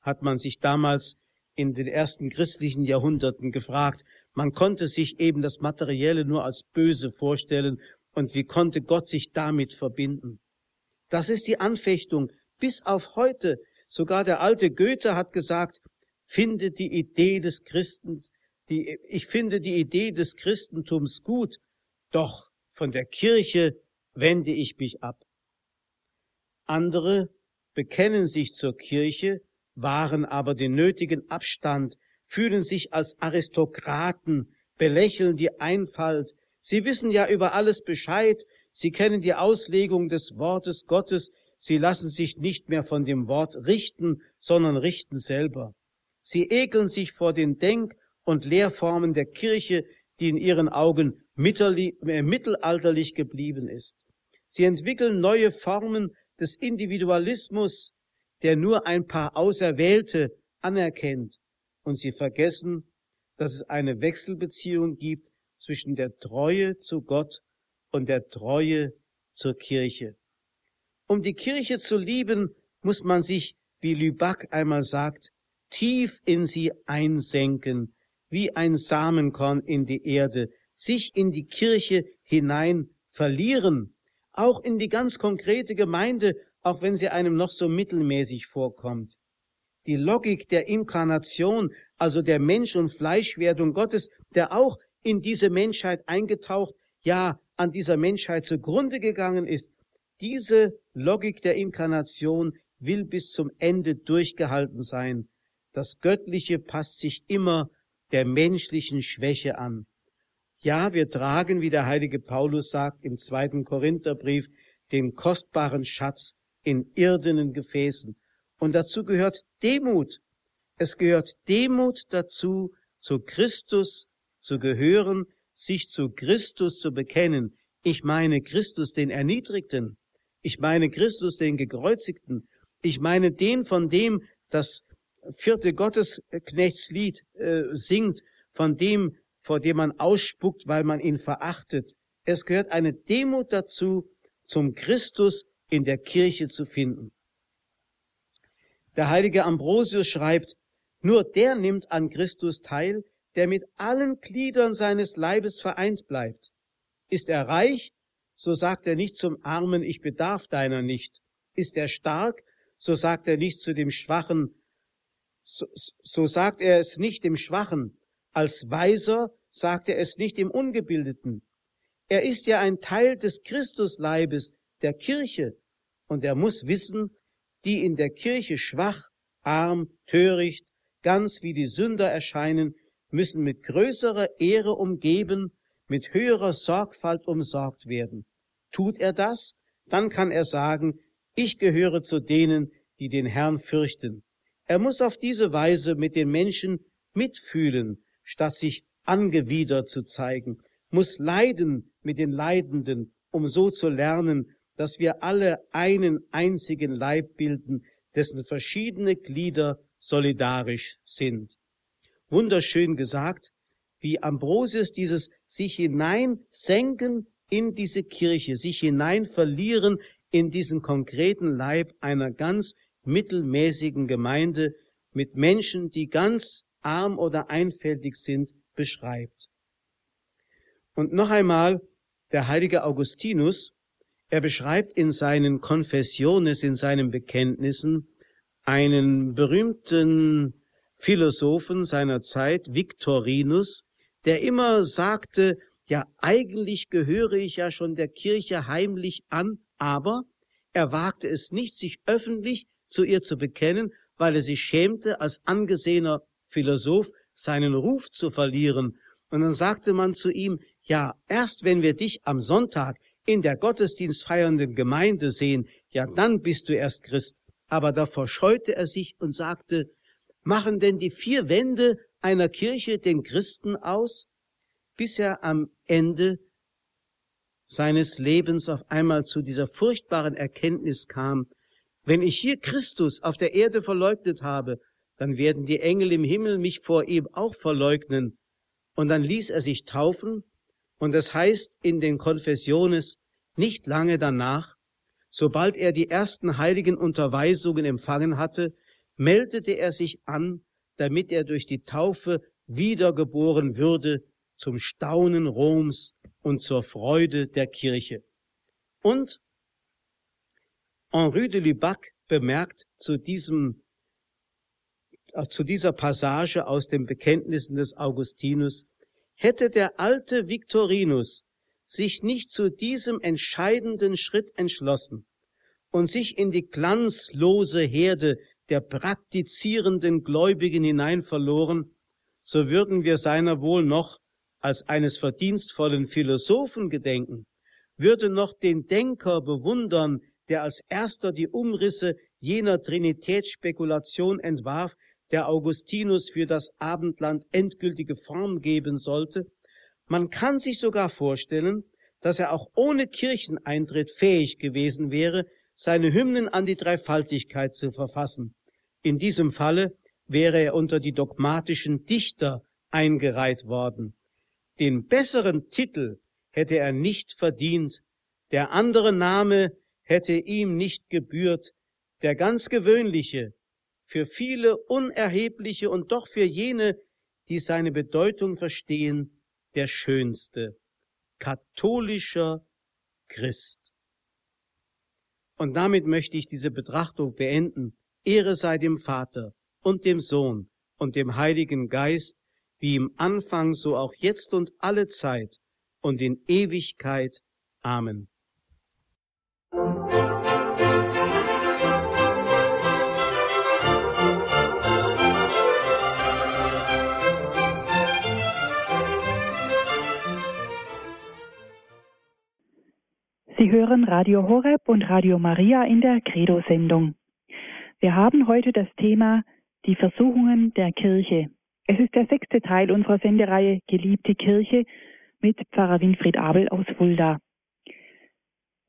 Hat man sich damals in den ersten christlichen Jahrhunderten gefragt. Man konnte sich eben das Materielle nur als böse vorstellen und wie konnte Gott sich damit verbinden? Das ist die Anfechtung bis auf heute. Sogar der alte Goethe hat gesagt, finde die Idee des Christens, die, ich finde die Idee des Christentums gut, doch von der Kirche wende ich mich ab. Andere bekennen sich zur Kirche, wahren aber den nötigen Abstand, fühlen sich als Aristokraten, belächeln die Einfalt, sie wissen ja über alles Bescheid, sie kennen die Auslegung des Wortes Gottes, sie lassen sich nicht mehr von dem Wort richten, sondern richten selber. Sie ekeln sich vor den Denk- und Lehrformen der Kirche, die in ihren Augen äh, mittelalterlich geblieben ist. Sie entwickeln neue Formen des Individualismus, der nur ein paar Auserwählte anerkennt. Und sie vergessen, dass es eine Wechselbeziehung gibt zwischen der Treue zu Gott und der Treue zur Kirche. Um die Kirche zu lieben, muss man sich, wie Lüback einmal sagt, tief in sie einsenken, wie ein Samenkorn in die Erde, sich in die Kirche hinein verlieren, auch in die ganz konkrete Gemeinde, auch wenn sie einem noch so mittelmäßig vorkommt. Die Logik der Inkarnation, also der Mensch- und Fleischwerdung Gottes, der auch in diese Menschheit eingetaucht, ja, an dieser Menschheit zugrunde gegangen ist, diese Logik der Inkarnation will bis zum Ende durchgehalten sein. Das Göttliche passt sich immer der menschlichen Schwäche an. Ja, wir tragen, wie der heilige Paulus sagt im zweiten Korintherbrief, den kostbaren Schatz in irdenen Gefäßen. Und dazu gehört Demut. Es gehört Demut dazu, zu Christus zu gehören, sich zu Christus zu bekennen. Ich meine Christus den Erniedrigten. Ich meine Christus den Gekreuzigten. Ich meine den, von dem das vierte Gottesknechtslied äh, singt, von dem, vor dem man ausspuckt, weil man ihn verachtet. Es gehört eine Demut dazu, zum Christus in der Kirche zu finden. Der heilige Ambrosius schreibt, nur der nimmt an Christus teil, der mit allen Gliedern seines Leibes vereint bleibt. Ist er reich, so sagt er nicht zum Armen, ich bedarf deiner nicht. Ist er stark, so sagt er nicht zu dem Schwachen, so, so sagt er es nicht dem Schwachen, als Weiser sagt er es nicht dem Ungebildeten. Er ist ja ein Teil des Christusleibes, der Kirche, und er muss wissen, die in der Kirche schwach, arm, töricht, ganz wie die Sünder erscheinen, müssen mit größerer Ehre umgeben, mit höherer Sorgfalt umsorgt werden. Tut er das, dann kann er sagen, ich gehöre zu denen, die den Herrn fürchten. Er muss auf diese Weise mit den Menschen mitfühlen, statt sich angewidert zu zeigen, muss leiden mit den Leidenden, um so zu lernen, dass wir alle einen einzigen Leib bilden, dessen verschiedene Glieder solidarisch sind. Wunderschön gesagt, wie Ambrosius dieses sich hineinsenken in diese Kirche, sich hinein verlieren in diesen konkreten Leib einer ganz mittelmäßigen Gemeinde mit Menschen, die ganz arm oder einfältig sind, beschreibt. Und noch einmal der heilige Augustinus, er beschreibt in seinen Confessiones, in seinen Bekenntnissen, einen berühmten Philosophen seiner Zeit, Victorinus, der immer sagte, ja, eigentlich gehöre ich ja schon der Kirche heimlich an, aber Er wagte es nicht, sich öffentlich zu ihr zu bekennen, weil er sich schämte, als angesehener Philosoph seinen Ruf zu verlieren. Und dann sagte man zu ihm, ja, erst wenn wir dich am Sonntag in der Gottesdienst feiernden Gemeinde sehen, ja, dann bist du erst Christ. Aber davor scheute er sich und sagte, machen denn die vier Wände einer Kirche den Christen aus? Bis er am Ende seines Lebens auf einmal zu dieser furchtbaren Erkenntnis kam, wenn ich hier Christus auf der Erde verleugnet habe, dann werden die Engel im Himmel mich vor ihm auch verleugnen. Und dann ließ er sich taufen, und das heißt in den Konfessiones nicht lange danach, sobald er die ersten heiligen Unterweisungen empfangen hatte, meldete er sich an, damit er durch die Taufe wiedergeboren würde zum Staunen Roms und zur Freude der Kirche. Und Henri de Lubac bemerkt zu diesem äh, zu dieser Passage aus den Bekenntnissen des Augustinus, hätte der alte Victorinus sich nicht zu diesem entscheidenden Schritt entschlossen und sich in die glanzlose Herde der praktizierenden Gläubigen hinein verloren, so würden wir seiner wohl noch als eines verdienstvollen Philosophen gedenken, würde noch den Denker bewundern, der als erster die Umrisse jener Trinitätsspekulation entwarf, der Augustinus für das Abendland endgültige Form geben sollte. Man kann sich sogar vorstellen, dass er auch ohne Kircheneintritt fähig gewesen wäre, seine Hymnen an die Dreifaltigkeit zu verfassen. In diesem Falle wäre er unter die dogmatischen Dichter eingereiht worden. Den besseren Titel hätte er nicht verdient, der andere Name hätte ihm nicht gebührt, der ganz gewöhnliche, für viele unerhebliche und doch für jene, die seine Bedeutung verstehen, der schönste, katholischer Christ. Und damit möchte ich diese Betrachtung beenden. Ehre sei dem Vater und dem Sohn und dem Heiligen Geist, wie im Anfang, so auch jetzt und alle Zeit und in Ewigkeit. Amen. Sie hören Radio Horeb und Radio Maria in der Credo-Sendung. Wir haben heute das Thema die Versuchungen der Kirche. Es ist der sechste Teil unserer Sendereihe Geliebte Kirche mit Pfarrer Winfried Abel aus Fulda.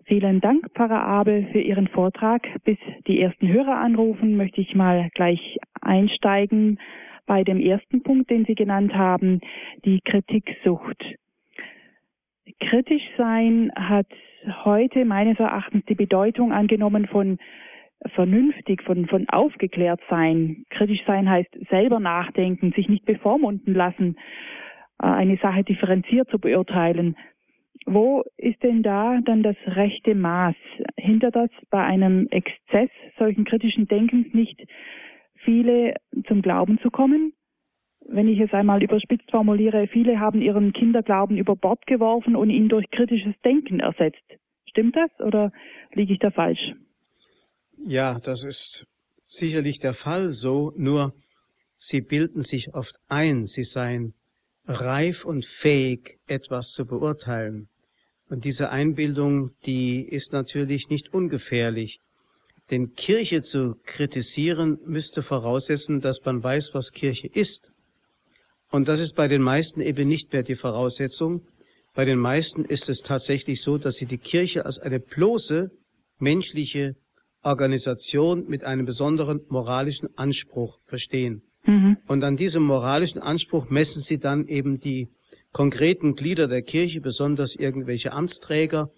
Vielen Dank, Pfarrer Abel, für Ihren Vortrag. Bis die ersten Hörer anrufen, möchte ich mal gleich einsteigen bei dem ersten Punkt, den Sie genannt haben, die Kritiksucht. Kritisch sein hat heute meines Erachtens die Bedeutung angenommen von vernünftig, von, von aufgeklärt sein. Kritisch sein heißt selber nachdenken, sich nicht bevormunden lassen, äh, eine Sache differenziert zu beurteilen. Wo ist denn da dann das rechte Maß? Hinter das bei einem Exzess solchen kritischen Denkens nicht viele zum Glauben zu kommen? Wenn ich es einmal überspitzt formuliere, viele haben ihren Kinderglauben über Bord geworfen und ihn durch kritisches Denken ersetzt. Stimmt das oder liege ich da falsch? Ja, das ist sicherlich der Fall so, nur sie bilden sich oft ein, sie seien reif und fähig, etwas zu beurteilen. Und diese Einbildung, die ist natürlich nicht ungefährlich. Denn Kirche zu kritisieren müsste voraussetzen, dass man weiß, was Kirche ist. Und das ist bei den meisten eben nicht mehr die Voraussetzung. Bei den meisten ist es tatsächlich so, dass sie die Kirche als eine bloße menschliche Organisation mit einem besonderen moralischen Anspruch verstehen. Mhm. Und an diesem moralischen Anspruch messen sie dann eben die konkreten Glieder der Kirche, besonders irgendwelche Amtsträger.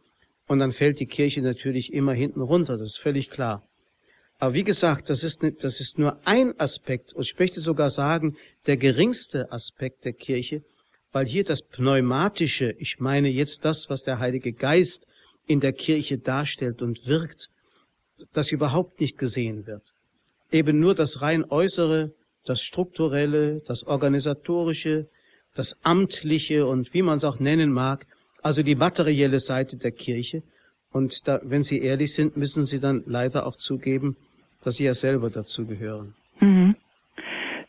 Und dann fällt die Kirche natürlich immer hinten runter. Das ist völlig klar. Aber wie gesagt, das ist, das ist nur ein Aspekt, und ich möchte sogar sagen, der geringste Aspekt der Kirche, weil hier das Pneumatische, ich meine jetzt das, was der Heilige Geist in der Kirche darstellt und wirkt, das überhaupt nicht gesehen wird. Eben nur das rein Äußere, das Strukturelle, das Organisatorische, das Amtliche und wie man es auch nennen mag, also die materielle Seite der Kirche. Und da, wenn Sie ehrlich sind, müssen Sie dann leider auch zugeben, dass Sie ja selber dazu gehören. Mhm.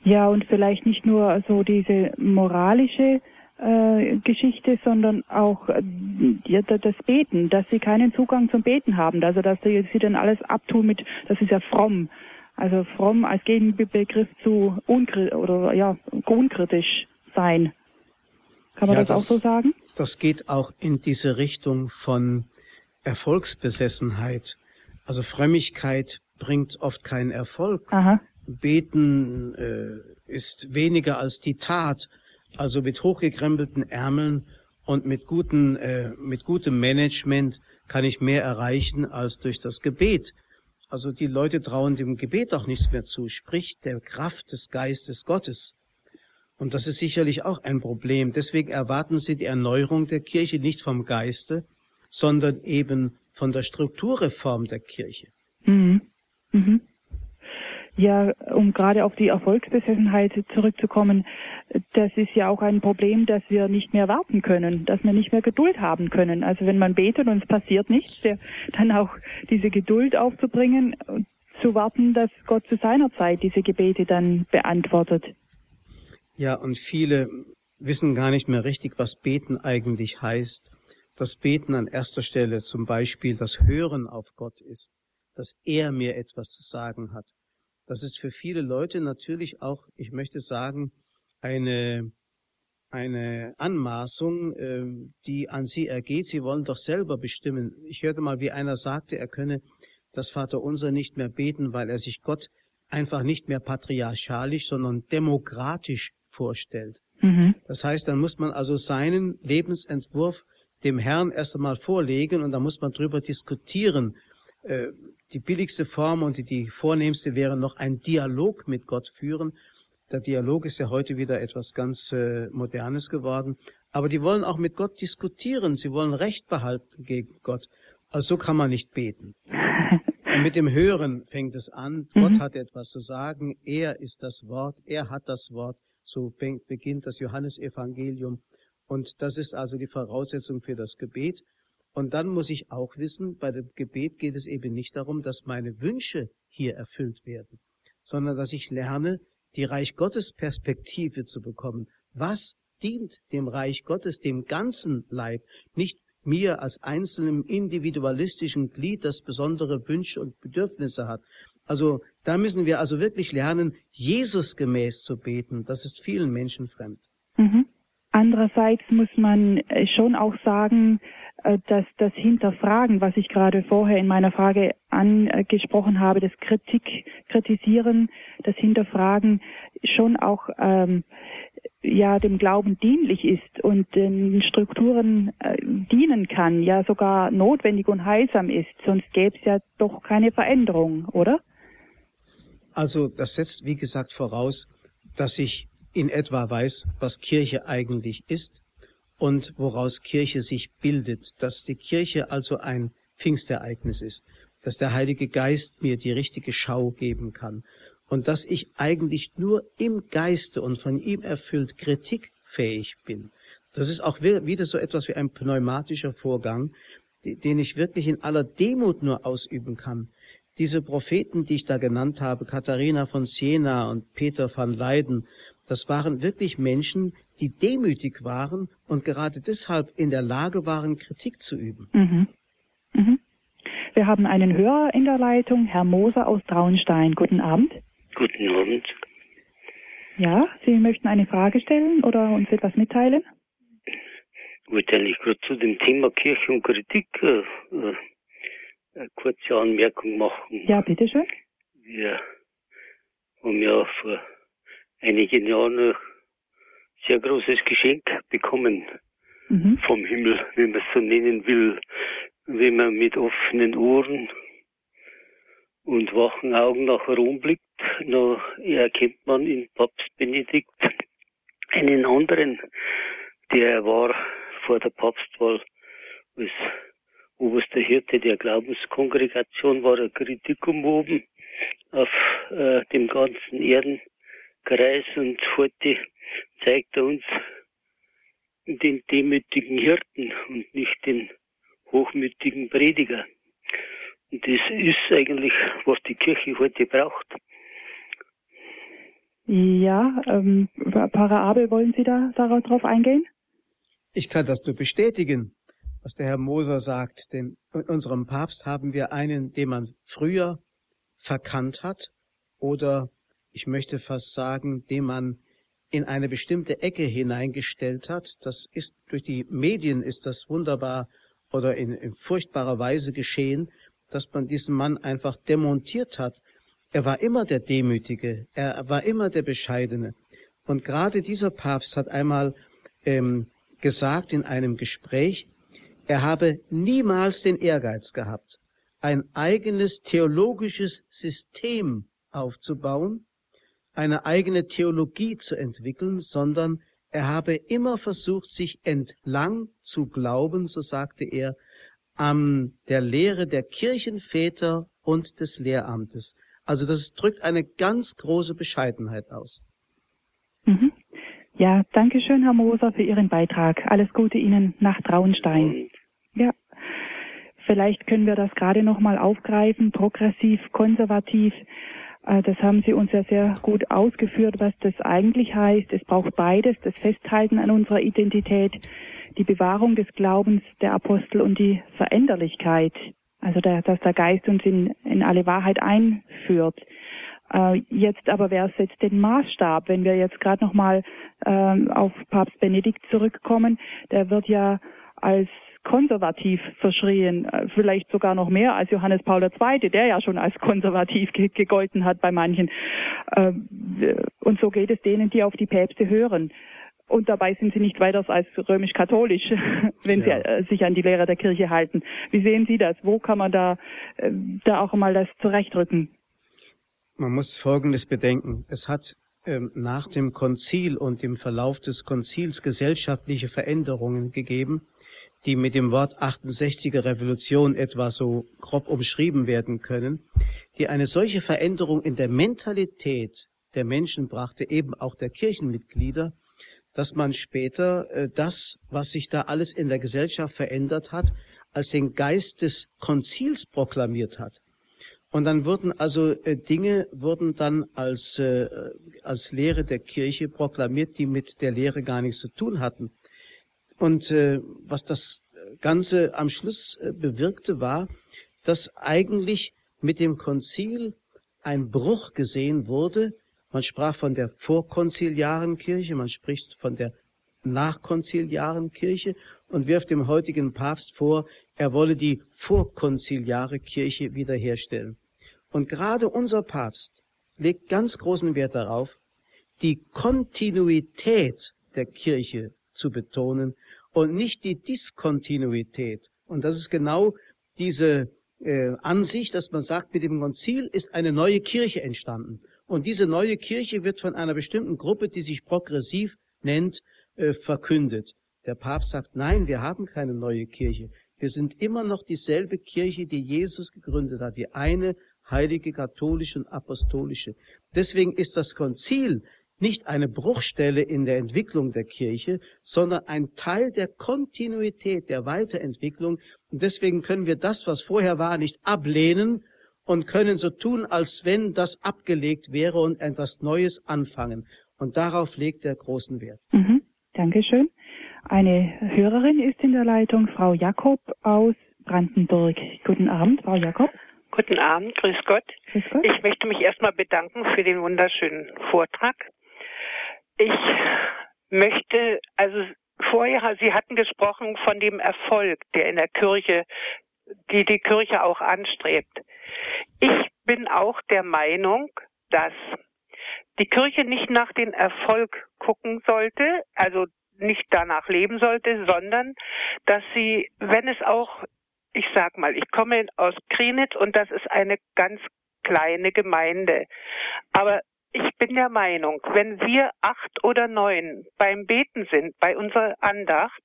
Ja, und vielleicht nicht nur so diese moralische äh, Geschichte, sondern auch äh, das Beten, dass sie keinen Zugang zum Beten haben, also dass sie, sie dann alles abtun mit, das ist ja fromm, also fromm als Gegenbegriff zu unkri oder ja unkritisch sein. Kann man ja, das, das auch so sagen? Das geht auch in diese Richtung von Erfolgsbesessenheit. Also Frömmigkeit bringt oft keinen Erfolg. Aha. Beten äh, ist weniger als die Tat. Also mit hochgekrempelten Ärmeln und mit, guten, äh, mit gutem Management kann ich mehr erreichen als durch das Gebet. Also die Leute trauen dem Gebet auch nichts mehr zu, sprich der Kraft des Geistes Gottes. Und das ist sicherlich auch ein Problem. Deswegen erwarten sie die Erneuerung der Kirche nicht vom Geiste, sondern eben von der Strukturreform der Kirche. Mhm. Mhm. Ja, um gerade auf die Erfolgsbesessenheit zurückzukommen, das ist ja auch ein Problem, dass wir nicht mehr warten können, dass wir nicht mehr Geduld haben können. Also wenn man betet und es passiert nichts, dann auch diese Geduld aufzubringen, zu warten, dass Gott zu seiner Zeit diese Gebete dann beantwortet. Ja, und viele wissen gar nicht mehr richtig, was Beten eigentlich heißt. Das Beten an erster Stelle zum Beispiel das Hören auf Gott ist, dass er mir etwas zu sagen hat das ist für viele Leute natürlich auch, ich möchte sagen, eine, eine Anmaßung, äh, die an sie ergeht. Sie wollen doch selber bestimmen. Ich hörte mal, wie einer sagte, er könne das Vaterunser nicht mehr beten, weil er sich Gott einfach nicht mehr patriarchalisch, sondern demokratisch vorstellt. Mhm. Das heißt, dann muss man also seinen Lebensentwurf dem Herrn erst einmal vorlegen und da muss man drüber diskutieren. Die billigste Form und die, die vornehmste wäre noch ein Dialog mit Gott führen. Der Dialog ist ja heute wieder etwas ganz äh, Modernes geworden. Aber die wollen auch mit Gott diskutieren. Sie wollen Recht behalten gegen Gott. Also so kann man nicht beten. Und mit dem Hören fängt es an. Mhm. Gott hat etwas zu sagen. Er ist das Wort. Er hat das Wort. So beginnt das Johannesevangelium. Und das ist also die Voraussetzung für das Gebet. Und dann muss ich auch wissen, bei dem Gebet geht es eben nicht darum, dass meine Wünsche hier erfüllt werden, sondern dass ich lerne, die Reich Gottes Perspektive zu bekommen. Was dient dem Reich Gottes, dem ganzen Leib, nicht mir als einzelnem individualistischen Glied, das besondere Wünsche und Bedürfnisse hat. Also da müssen wir also wirklich lernen, Jesus gemäß zu beten. Das ist vielen Menschen fremd. Mhm. Andererseits muss man äh, schon auch sagen, dass das Hinterfragen, was ich gerade vorher in meiner Frage angesprochen habe, das Kritik, Kritisieren, das Hinterfragen schon auch ähm, ja dem Glauben dienlich ist und den Strukturen äh, dienen kann, ja sogar notwendig und heilsam ist. Sonst gäbe es ja doch keine Veränderung, oder? Also das setzt, wie gesagt, voraus, dass ich in etwa weiß, was Kirche eigentlich ist und woraus Kirche sich bildet, dass die Kirche also ein Pfingstereignis ist, dass der Heilige Geist mir die richtige Schau geben kann und dass ich eigentlich nur im Geiste und von ihm erfüllt kritikfähig bin. Das ist auch wieder so etwas wie ein pneumatischer Vorgang, den ich wirklich in aller Demut nur ausüben kann. Diese Propheten, die ich da genannt habe, Katharina von Siena und Peter van Leyden, das waren wirklich Menschen, die demütig waren und gerade deshalb in der Lage waren, Kritik zu üben. Mhm. Mhm. Wir haben einen Hörer in der Leitung, Herr Moser aus Traunstein. Guten Abend. Guten Abend. Ja, Sie möchten eine Frage stellen oder uns etwas mitteilen? Ich wollte eigentlich gerade zu dem Thema Kirche und Kritik äh, äh eine kurze Anmerkung machen. Ja, bitteschön. Wir haben ja vor einigen Jahren ein sehr großes Geschenk bekommen mhm. vom Himmel, wenn man es so nennen will, wenn man mit offenen Ohren und wachen Augen nach Rom blickt, dann erkennt man in Papst Benedikt einen anderen, der war vor der Papstwahl als oberster Hirte der Glaubenskongregation, war er Kritikum oben auf äh, dem ganzen Erden Kreis und heute zeigt er uns den demütigen Hirten und nicht den hochmütigen Prediger. Und das ist eigentlich, was die Kirche heute braucht. Ja, ähm, Pfarrer Abel, wollen Sie da darauf eingehen? Ich kann das nur bestätigen, was der Herr Moser sagt, denn in unserem Papst haben wir einen, den man früher verkannt hat oder ich möchte fast sagen, den man in eine bestimmte Ecke hineingestellt hat. Das ist durch die Medien ist das wunderbar oder in, in furchtbarer Weise geschehen, dass man diesen Mann einfach demontiert hat. Er war immer der Demütige, er war immer der Bescheidene. Und gerade dieser Papst hat einmal ähm, gesagt in einem Gespräch, er habe niemals den Ehrgeiz gehabt, ein eigenes theologisches System aufzubauen, eine eigene Theologie zu entwickeln, sondern er habe immer versucht, sich entlang zu glauben, so sagte er, an der Lehre der Kirchenväter und des Lehramtes. Also das drückt eine ganz große Bescheidenheit aus. Mhm. Ja, danke schön, Herr Moser, für Ihren Beitrag. Alles Gute Ihnen nach Traunstein. Ja. Vielleicht können wir das gerade nochmal aufgreifen, progressiv, konservativ. Äh, das haben Sie uns ja sehr gut ausgeführt, was das eigentlich heißt. Es braucht beides, das Festhalten an unserer Identität, die Bewahrung des Glaubens der Apostel und die Veränderlichkeit, also der, dass der Geist uns in, in alle Wahrheit einführt. Äh, jetzt aber, wer setzt den Maßstab? Wenn wir jetzt gerade nochmal äh, auf Papst Benedikt zurückkommen, der wird ja als konservativ verschrien, äh, vielleicht sogar noch mehr als Johannes Paul II., der ja schon als konservativ gegolten hat bei manchen. Ähm, und so geht es denen, die auf die Päpste hören. Und dabei sind sie nicht weiter als römisch-katholisch, *laughs* wenn ja. sie äh, sich an die Lehre der Kirche halten. Wie sehen Sie das? Wo kann man da, äh, da auch mal das zurechtrücken? Man muss Folgendes bedenken. Es hat ähm, nach dem Konzil und im Verlauf des Konzils gesellschaftliche Veränderungen gegeben, die mit dem Wort 68er Revolution etwa so grob umschrieben werden können, die eine solche Veränderung in der Mentalität der Menschen brachte, eben auch der Kirchenmitglieder, dass man später äh, das, was sich da alles in der Gesellschaft verändert hat, als den Geist des Konzils proklamiert hat. Und dann wurden also äh, Dinge wurden dann als äh, als Lehre der Kirche proklamiert, die mit der Lehre gar nichts zu tun hatten. Und äh, was das Ganze am Schluss äh, bewirkte, war, dass eigentlich mit dem Konzil ein Bruch gesehen wurde. Man sprach von der vorkonziliaren Kirche, man spricht von der nachkonziliaren Kirche und wirft dem heutigen Papst vor, er wolle die vorkonziliare Kirche wiederherstellen. Und gerade unser Papst legt ganz großen Wert darauf, die Kontinuität der Kirche zu betonen und nicht die Diskontinuität. Und das ist genau diese äh, Ansicht, dass man sagt, mit dem Konzil ist eine neue Kirche entstanden. Und diese neue Kirche wird von einer bestimmten Gruppe, die sich progressiv nennt, äh, verkündet. Der Papst sagt, nein, wir haben keine neue Kirche. Wir sind immer noch dieselbe Kirche, die Jesus gegründet hat, die eine heilige katholische und apostolische. Deswegen ist das Konzil nicht eine Bruchstelle in der Entwicklung der Kirche, sondern ein Teil der Kontinuität, der Weiterentwicklung. Und deswegen können wir das, was vorher war, nicht ablehnen und können so tun, als wenn das abgelegt wäre und etwas Neues anfangen. Und darauf legt er großen Wert. Mhm. Dankeschön. Eine Hörerin ist in der Leitung, Frau Jakob aus Brandenburg. Guten Abend, Frau Jakob. Guten Abend, grüß Gott. grüß Gott. Ich möchte mich erstmal bedanken für den wunderschönen Vortrag. Möchte, also vorher, Sie hatten gesprochen von dem Erfolg, der in der Kirche, die die Kirche auch anstrebt. Ich bin auch der Meinung, dass die Kirche nicht nach den Erfolg gucken sollte, also nicht danach leben sollte, sondern dass sie, wenn es auch, ich sag mal, ich komme aus Krenitz und das ist eine ganz kleine Gemeinde. Aber ich bin der Meinung, wenn wir acht oder neun beim Beten sind, bei unserer Andacht,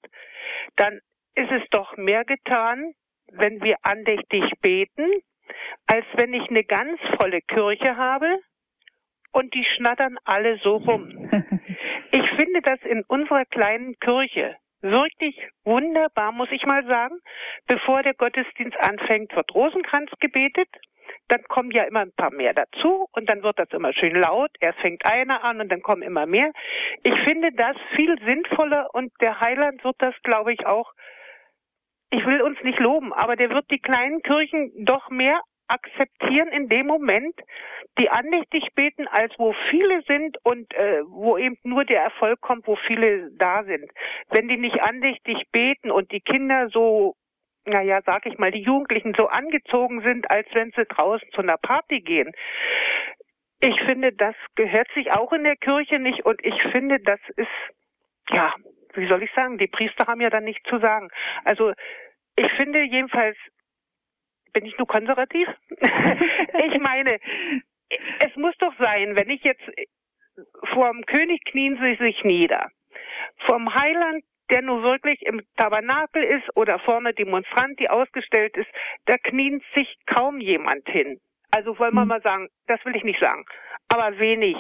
dann ist es doch mehr getan, wenn wir andächtig beten, als wenn ich eine ganz volle Kirche habe und die schnattern alle so rum. *laughs* Ich finde das in unserer kleinen Kirche wirklich wunderbar, muss ich mal sagen, Bevor der Gottesdienst anfängt, wird Rosenkranz gebetet. Dann kommen ja immer ein paar mehr dazu und dann wird das immer schön laut. Erst fängt einer an und dann kommen immer mehr. Ich finde das viel sinnvoller und der Heiland wird das, glaube ich, auch ich will uns nicht loben, aber der wird die kleinen Kirchen doch mehr akzeptieren in dem Moment, die andächtig beten, als wo viele sind und äh, wo eben nur der Erfolg kommt, wo viele da sind. Wenn die nicht andächtig beten und die Kinder so, naja, sag ich mal, die Jugendlichen so angezogen sind, als wenn sie draußen zu einer Party gehen. Ich finde, das gehört sich auch in der Kirche nicht und ich finde, das ist, ja, wie soll ich sagen, die Priester haben ja dann nichts zu sagen. Also ich finde jedenfalls, bin ich nur konservativ? *laughs* ich meine, es muss doch sein, wenn ich jetzt vorm König knien sie sich nieder. Vom Heiland, der nur wirklich im Tabernakel ist oder vorne Demonstrant, die ausgestellt ist, da knien sich kaum jemand hin. Also wollen wir hm. mal sagen, das will ich nicht sagen, aber wenig.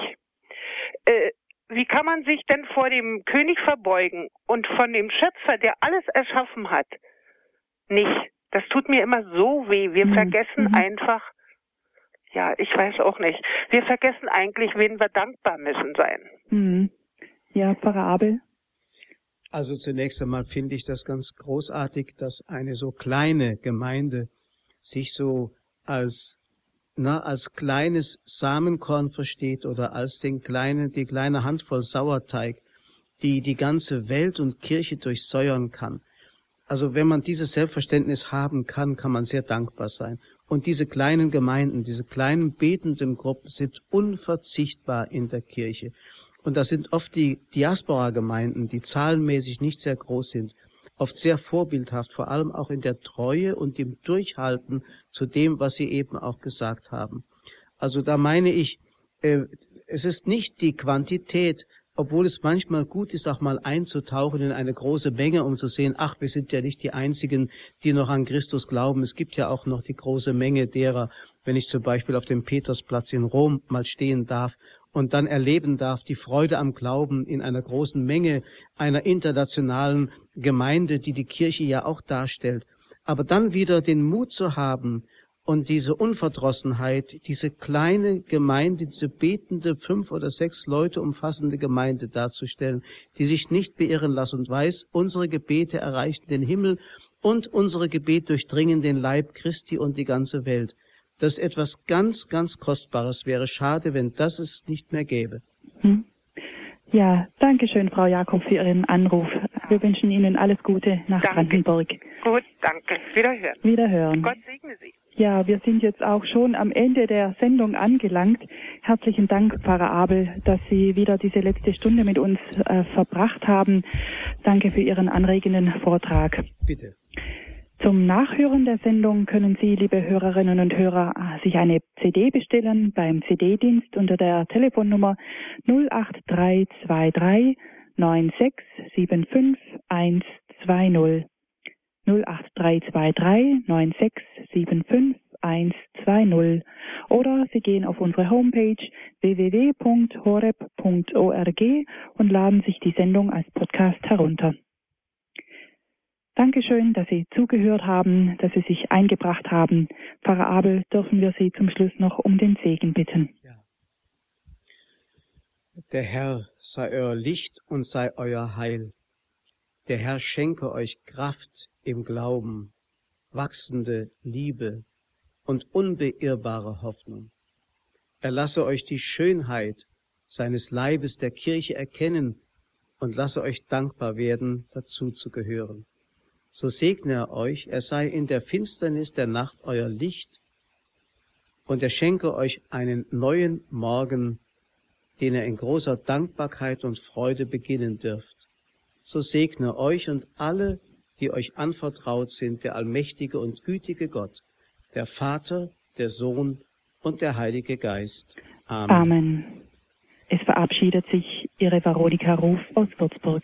Äh, wie kann man sich denn vor dem König verbeugen und von dem Schöpfer, der alles erschaffen hat, nicht? Das tut mir immer so weh. Wir mhm. vergessen mhm. einfach, ja, ich weiß auch nicht. Wir vergessen eigentlich, wen wir dankbar müssen sein. Mhm. Ja, Pfarrer Abel. Also zunächst einmal finde ich das ganz großartig, dass eine so kleine Gemeinde sich so als na, als kleines Samenkorn versteht oder als den kleinen, die kleine Handvoll Sauerteig, die die ganze Welt und Kirche durchsäuern kann. Also wenn man dieses Selbstverständnis haben kann, kann man sehr dankbar sein. Und diese kleinen Gemeinden, diese kleinen betenden Gruppen sind unverzichtbar in der Kirche. Und das sind oft die Diaspora-Gemeinden, die zahlenmäßig nicht sehr groß sind oft sehr vorbildhaft, vor allem auch in der Treue und dem Durchhalten zu dem, was Sie eben auch gesagt haben. Also da meine ich, äh, es ist nicht die Quantität, obwohl es manchmal gut ist, auch mal einzutauchen in eine große Menge, um zu sehen, ach, wir sind ja nicht die Einzigen, die noch an Christus glauben. Es gibt ja auch noch die große Menge derer, wenn ich zum Beispiel auf dem Petersplatz in Rom mal stehen darf und dann erleben darf, die Freude am Glauben in einer großen Menge einer internationalen Gemeinde, die die Kirche ja auch darstellt. Aber dann wieder den Mut zu haben und diese Unverdrossenheit, diese kleine Gemeinde, diese betende fünf oder sechs Leute umfassende Gemeinde darzustellen, die sich nicht beirren lässt und weiß, unsere Gebete erreichen den Himmel und unsere Gebete durchdringen den Leib Christi und die ganze Welt das etwas ganz, ganz Kostbares wäre. Schade, wenn das es nicht mehr gäbe. Hm. Ja, danke schön, Frau Jakob, für Ihren Anruf. Wir wünschen Ihnen alles Gute nach danke. Brandenburg. Gut, danke. Wiederhören. Wiederhören. Gott segne Sie. Ja, wir sind jetzt auch schon am Ende der Sendung angelangt. Herzlichen Dank, Pfarrer Abel, dass Sie wieder diese letzte Stunde mit uns äh, verbracht haben. Danke für Ihren anregenden Vortrag. Bitte. Zum Nachhören der Sendung können Sie, liebe Hörerinnen und Hörer, sich eine CD bestellen beim CD-Dienst unter der Telefonnummer 08323 9675 120. 08323 9675 120 oder Sie gehen auf unsere Homepage www.horeb.org und laden sich die Sendung als Podcast herunter. Dankeschön, dass Sie zugehört haben, dass Sie sich eingebracht haben. Pfarrer Abel, dürfen wir Sie zum Schluss noch um den Segen bitten. Ja. Der Herr sei euer Licht und sei euer Heil. Der Herr schenke euch Kraft im Glauben, wachsende Liebe und unbeirrbare Hoffnung. Er lasse euch die Schönheit seines Leibes der Kirche erkennen und lasse euch dankbar werden, dazu zu gehören so segne er euch, er sei in der Finsternis der Nacht euer Licht und er schenke euch einen neuen Morgen, den er in großer Dankbarkeit und Freude beginnen dürft. So segne euch und alle, die euch anvertraut sind, der allmächtige und gütige Gott, der Vater, der Sohn und der Heilige Geist. Amen. Amen. Es verabschiedet sich Ihre Veronika Ruf aus Würzburg.